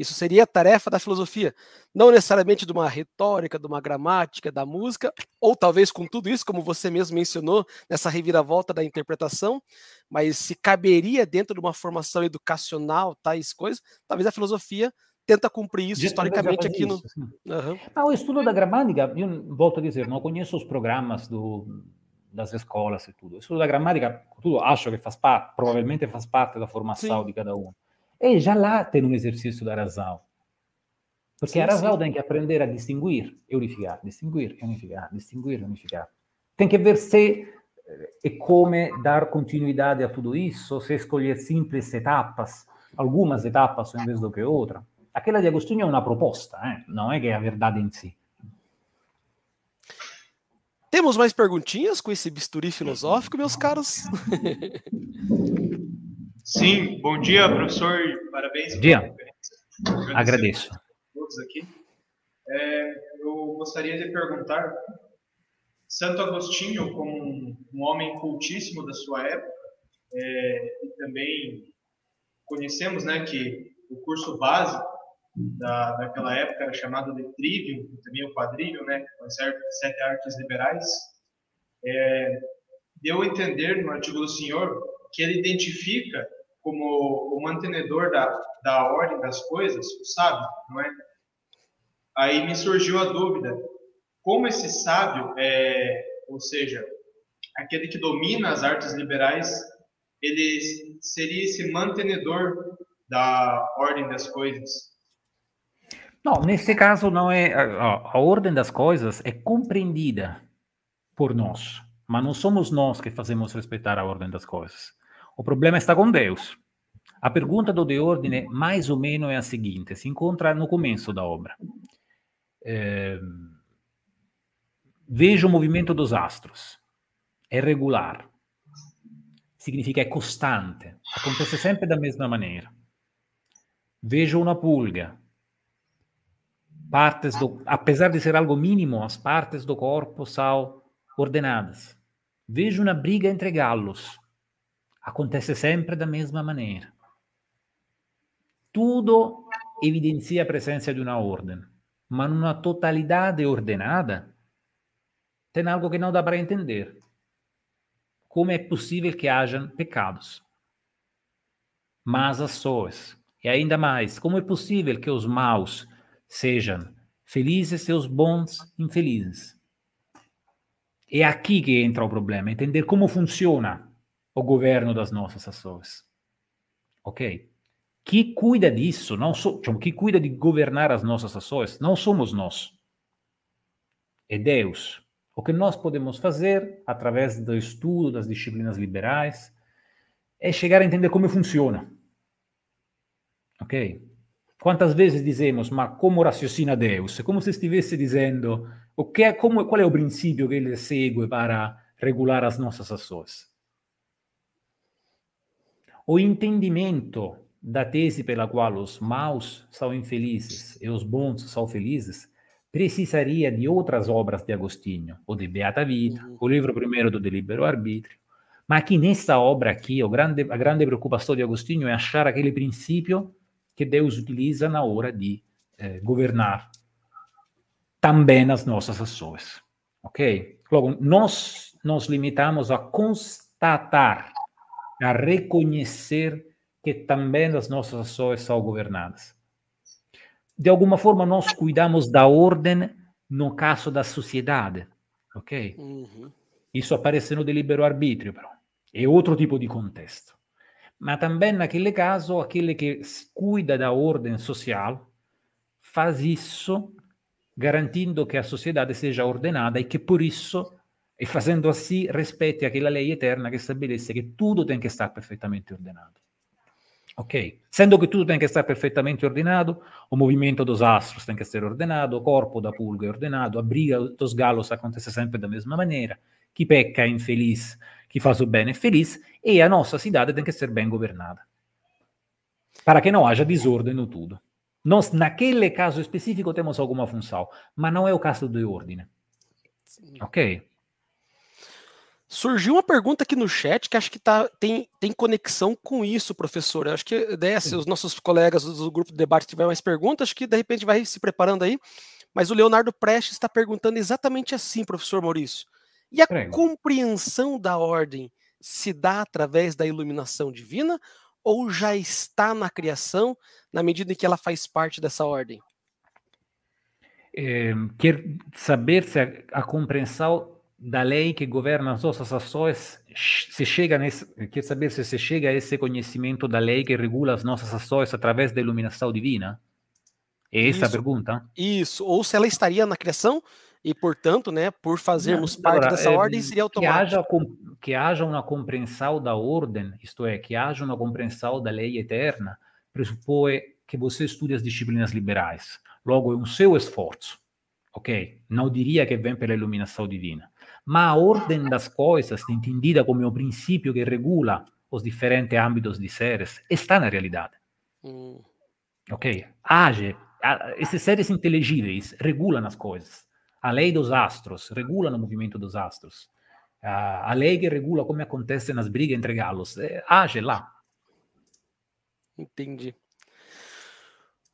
Isso seria a tarefa da filosofia, não necessariamente de uma retórica, de uma gramática, da música, ou talvez com tudo isso, como você mesmo mencionou, nessa reviravolta da interpretação, mas se caberia dentro de uma formação educacional, tais coisas, talvez a filosofia tenta cumprir isso historicamente aqui no. Uhum. Ah, o estudo da gramática, eu volto a dizer, não conheço os programas do, das escolas e tudo. Isso da gramática, tudo acho que faz parte, provavelmente faz parte da formação sim. de cada um. E já lá tem um exercício da razão. Porque sim, a razão sim. tem que aprender a distinguir unificar, distinguir unificar, distinguir unificar. Tem que ver se e como dar continuidade a tudo isso, se escolher simples etapas, algumas etapas em vez do que outra. Aquela de Agostinho é uma proposta, eh? não é que é a verdade em si. Temos mais perguntinhas com esse bisturi filosófico, meus caros? *laughs* Sim, bom dia, professor. Parabéns. Bom dia. Agradeço. Todos aqui. É, eu gostaria de perguntar: Santo Agostinho, como um, um homem cultíssimo da sua época, é, e também conhecemos né, que o curso básico da, daquela época era chamado de trivium, também o quadrivium, né, que sete artes liberais, é, deu a entender no artigo do senhor que ele identifica como o mantenedor da, da ordem das coisas, o sábio, não é? Aí me surgiu a dúvida, como esse sábio, é, ou seja, aquele que domina as artes liberais, ele seria esse mantenedor da ordem das coisas? Não, nesse caso não é a, a, ordem das coisas é compreendida por nós, mas não somos nós que fazemos respeitar a ordem das coisas. O problema está com Deus. A pergunta do de ordem, mais ou menos, é a seguinte: se encontra no começo da obra. É, vejo o movimento dos astros. É regular. Significa é constante. Acontece sempre da mesma maneira. Vejo uma pulga partes do, apesar de ser algo mínimo, as partes do corpo são ordenadas. Vejo uma briga entre galos. Acontece sempre da mesma maneira. Tudo evidencia a presença de uma ordem. mas numa totalidade ordenada, tem algo que não dá para entender. Como é possível que hajam pecados, más ações? E ainda mais, como é possível que os maus sejam felizes e os bons infelizes? É aqui que entra o problema, entender como funciona o governo das nossas ações. Ok? Que cuida disso, não so, que cuida de governar as nossas ações, não somos nós. É Deus. O que nós podemos fazer, através do estudo das disciplinas liberais, é chegar a entender como funciona. Ok? Quantas vezes dizemos, ma como raciocina Deus? É como se estivesse dizendo, o que é, como, qual é o princípio que ele segue para regular as nossas ações? O entendimento da tese pela qual os maus são infelizes e os bons são felizes precisaria de outras obras de Agostinho, ou de Beata Vita, uhum. o livro primeiro do Delibero Arbítrio, mas aqui nessa obra aqui, o grande, a grande preocupação de Agostinho é achar aquele princípio que Deus utiliza na hora de eh, governar também as nossas ações. Ok? Logo, nós nos limitamos a constatar, a reconhecer que também as nossas ações são governadas. De alguma forma, nós cuidamos da ordem no caso da sociedade, ok? Uhum. Isso aparece no delibero arbítrio, però. É outro tipo de contexto. Mas também, naquele caso, aquele que cuida da ordem social faz isso garantindo que a sociedade seja ordenada e que, por isso, e fazendo assim, respeite aquela lei eterna que estabelece que tudo tem que estar perfeitamente ordenado. Ok? Sendo que tudo tem que estar perfeitamente ordenado, o movimento dos astros tem que ser ordenado, o corpo da pulga é ordenado, a briga dos galos acontece sempre da mesma maneira, chi pecca è infeliz, chi fa o bene è feliz, e a nossa cidade tem que ser bem governada. Para que não haja desordem no tudo. Nós, naquele caso específico, temos alguma função, mas não é o caso de ordem. Ok? Surgiu uma pergunta aqui no chat que acho que tá, tem, tem conexão com isso, professor. Eu acho que né, se os nossos colegas do grupo de debate tiverem mais perguntas, acho que de repente vai se preparando aí. Mas o Leonardo Prestes está perguntando exatamente assim, professor Maurício. E a Prego. compreensão da ordem se dá através da iluminação divina ou já está na criação na medida em que ela faz parte dessa ordem? É, quer saber se a, a compreensão da lei que governa as nossas ações, se chega nesse, quer saber se se chega a esse conhecimento da lei que regula as nossas ações através da iluminação divina? É essa Isso. a pergunta? Isso, ou se ela estaria na criação e, portanto, né, por fazermos Não, parte agora, dessa é, ordem, seria automático. Que haja, que haja uma compreensão da ordem, isto é, que haja uma compreensão da lei eterna, pressupõe que você estude as disciplinas liberais. Logo, é um seu esforço, ok? Não diria que vem pela iluminação divina ma a ordem das coisas, entendida como o princípio que regula os diferentes âmbitos de seres, está na realidade. Mm. Ok? Age. Esses seres inteligíveis regulam as coisas. A lei dos astros regula o movimento dos astros. A, a lei que regula como acontecem as brigas entre galos é, age lá. Entendi.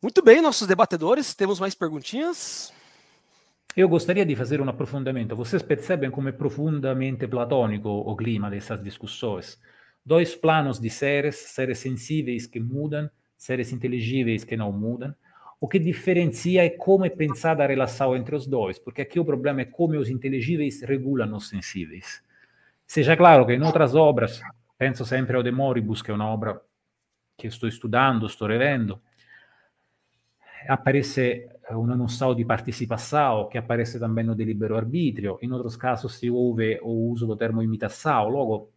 Muito bem, nossos debatedores, temos mais perguntinhas? Eu gostaria di fare un approfondimento. Vocês percebem como é profundamente platônico o clima dessas discussões. Dois planos de seres, seres sensíveis que mudam, seres inteligíveis que não mudam. O que diferencia é como é pensada a relação entre os dois, porque aqui o problema é como os inteligíveis regulam os sensíveis. Seja claro que em outras obras, penso sempre ao De Moribus, que é uma obra que estou estudando, estou revendo, aparece una noção de participação que aparece também no delibero arbítrio, em outros casos se ouve o uso do termo imitação, logo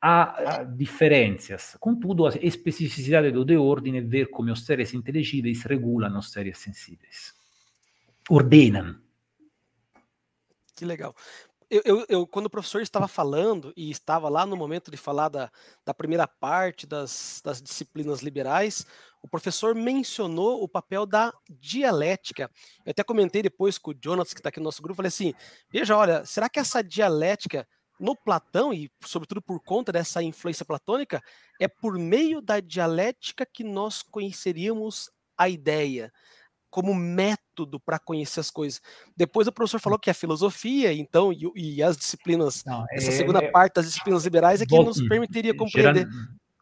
há diferenças. Contudo, a especificidade do de ordem é ver como os seres inteligíveis regulam os seres sensíveis. Ordenam. Que legal eu, eu, eu, quando o professor estava falando e estava lá no momento de falar da, da primeira parte das, das disciplinas liberais, o professor mencionou o papel da dialética. Eu até comentei depois com o Jonas, que está aqui no nosso grupo, falei assim: veja, olha, será que essa dialética no Platão, e sobretudo por conta dessa influência platônica, é por meio da dialética que nós conheceríamos a ideia? como método para conhecer as coisas. Depois o professor falou que a filosofia, então, e, e as disciplinas, Não, essa é, segunda é, parte das disciplinas liberais é que nos permitiria compreender.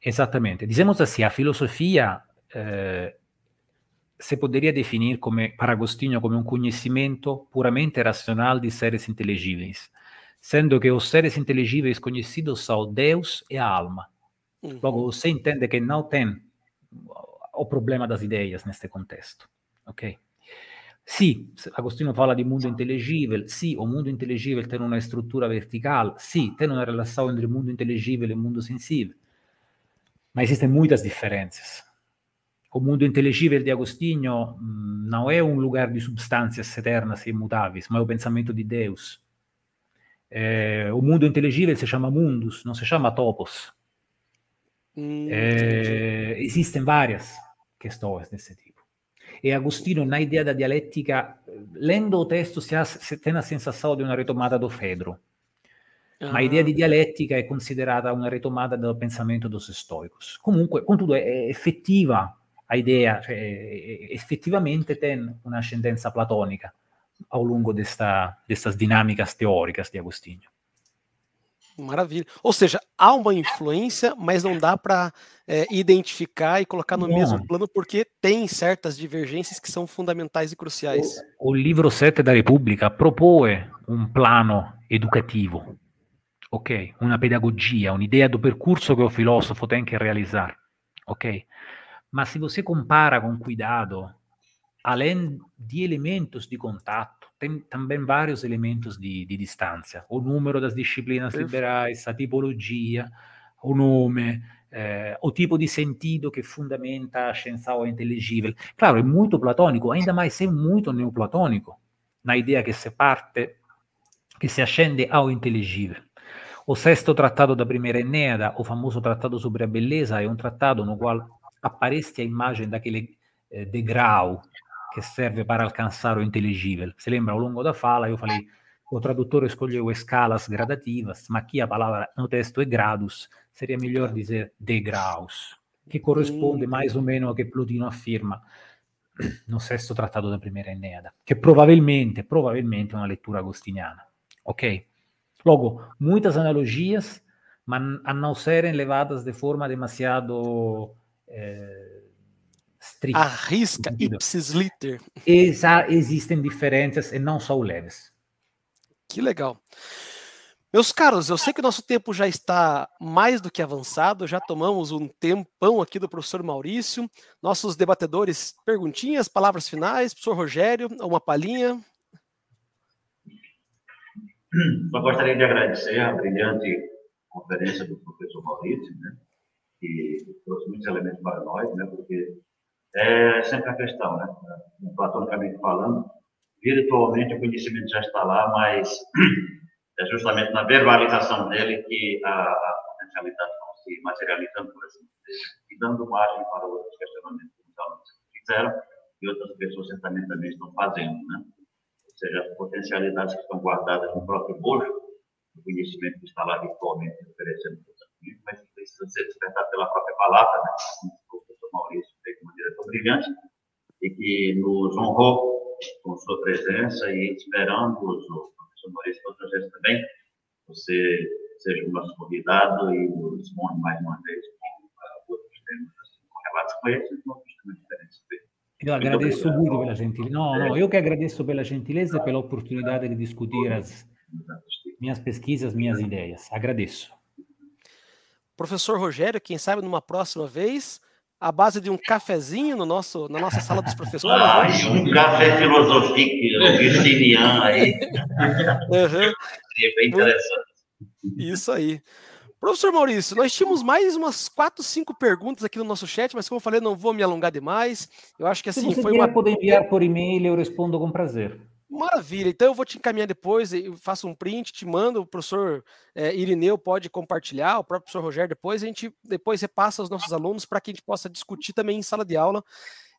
Exatamente. Dizemos assim, a filosofia eh, se poderia definir come, para Agostinho come un conhecimento puramente racional de seres inteligíveis, sendo que os seres inteligíveis conhecidos são Deus e a alma. Uhum. Logo, você entende que não tem o problema das ideias neste contexto, ok? Sì, Agostino fala di mundo intelligibile, sì, o mundo intelligibile tem una struttura verticale, sì, tem una relazione entre mundo intelligibile e mundo sensibile, ma esistono muitas diferenças. O mundo inteligível de Agostinho mm, não é um lugar de substâncias eternas e imutáveis, mas é o pensamento de Deus. É, o mundo inteligível se chama mundus, não se chama topos. Hum, é, existem várias questões desse tipo. E Agostinho, na ideia da dialética, lendo o texto, se, ha, se tem a sensação de uma retomada do Fedro. Ma l'idea di dialettica è considerata una ritomata del pensamento dos estoicos. Comunque, contudo, è effettiva a idea, cioè, effettivamente tem un'ascendenza platonica ao longo desta, dessas dinâmicas teóricas de Agostinho. Maravilha. Ou seja, há uma influência, mas não dá para é, identificar e colocar no não. mesmo plano, porque tem certas divergências que são fundamentais e cruciais. O, o livro 7 da Repubblica propõe um plano educativo ok? Una pedagogia, un'idea do percorso che o filósofo tem que realizar, ok? Mas se você compara com cuidado, além de elementos de contato, tem também vários elementos de, de distância. O número das disciplinas liberais, a tipologia, o nome, eh, o tipo de sentido que fundamenta a scienza inteligível. Claro, é muito platônico, ainda mais é muito neoplatônico, na ideia que se parte, que se ascende ao inteligível. O sexto tratado da primeira Eneada, o famoso tratado sobre a beleza, é um tratado no qual aparece a imagem daquele eh, degrau que serve para alcançar o inteligível. Se lembra, ao longo da fala, eu falei, o tradutor escolheu escalas gradativas, mas aqui a palavra no texto é grados, seria melhor dizer degraus, que corresponde mais ou menos ao que Plotino afirma no sexto trattato da primeira Eneada, che probabilmente, probabilmente è una lettura agostiniana. Ok? Logo, muitas analogias, mas a não serem levadas de forma demasiado é, estrita. Arrisca, ipsis liter. Exa existem diferenças e não são leves. Que legal. Meus caros, eu sei que o nosso tempo já está mais do que avançado, já tomamos um tempão aqui do professor Maurício. Nossos debatedores, perguntinhas, palavras finais, professor Rogério, uma palhinha. Só gostaria de agradecer a brilhante conferência do professor Maurício, né, que muitos elementos para nós, né, porque é sempre a questão, né, platonicamente falando, virtualmente o conhecimento já está lá, mas *clears throat* é justamente na verbalização dele que a, potencialidade não se materializando, por assim dizer, e dando margem para outros questionamentos que os alunos fizeram e outras pessoas certamente também estão fazendo, né. Ou seja, as potencialidades que estão guardadas no próprio bojo, o conhecimento que está lá virtualmente oferecendo para os mas que precisa ser despertado pela própria palavra, né? o professor Maurício fez de maneira tão brilhante, e que nos honrou com sua presença e esperamos, o professor Maurício, outras vezes também, você seja o nosso convidado e nos monte mais uma vez com outros temas assim, correlatos com esses e outros temas diferentes. Io agradeço muito pela gentileza. Não, não, eu que agradeço pela gentileza e pela oportunidade de discutir as minhas pesquisas, minhas ideias. Agradeço. Professor Rogério, quem sabe numa próxima vez, a base de um cafezinho no nosso, na nossa sala dos professores. Ah, né? um café filosófico, virginiano aí. Uhum. Seria bem interessante. Isso aí. Professor Maurício, nós tínhamos mais umas quatro, cinco perguntas aqui no nosso chat, mas como eu falei, não vou me alongar demais. Eu acho que assim Se você foi uma. poder enviar por e-mail, eu respondo com prazer. Maravilha, então eu vou te encaminhar depois, eu faço um print, te mando, o professor é, Irineu pode compartilhar, o próprio professor Rogério depois, a gente depois repassa aos nossos alunos para que a gente possa discutir também em sala de aula.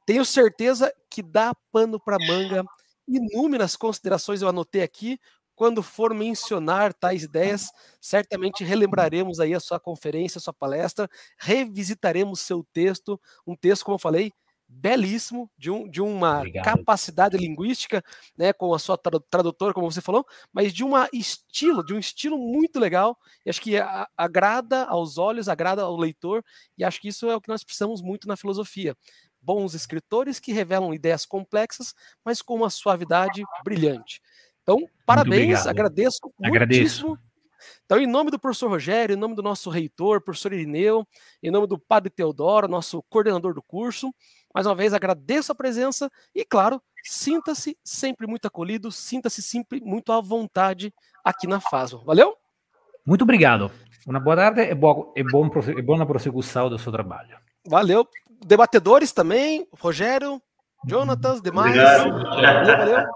Tenho certeza que dá pano para manga, inúmeras considerações eu anotei aqui, quando for mencionar tais ideias, certamente relembraremos aí a sua conferência, a sua palestra, revisitaremos seu texto, um texto, como eu falei, belíssimo, de, um, de uma Obrigado. capacidade linguística, né, com a sua tradutora, como você falou, mas de uma estilo, de um estilo muito legal, e acho que agrada aos olhos, agrada ao leitor, e acho que isso é o que nós precisamos muito na filosofia. Bons escritores que revelam ideias complexas, mas com uma suavidade brilhante. Então, parabéns, agradeço Agradeço. muitíssimo então, em nome do professor Rogério, em nome do nosso reitor, professor Irineu, em nome do padre Teodoro, nosso coordenador do curso, mais uma vez agradeço a presença e, claro, sinta-se sempre muito acolhido, sinta-se sempre muito à vontade aqui na FASO. Valeu? Muito obrigado. Uma boa tarde e, boa, e, bom, e boa prossecução do seu trabalho. Valeu. Debatedores também, Rogério, Jonatas, demais. Valeu, valeu.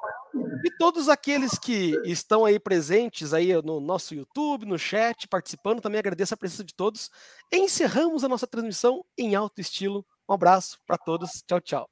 E todos aqueles que estão aí presentes aí no nosso YouTube, no chat, participando, também agradeço a presença de todos. Encerramos a nossa transmissão em alto estilo. Um abraço para todos. Tchau, tchau.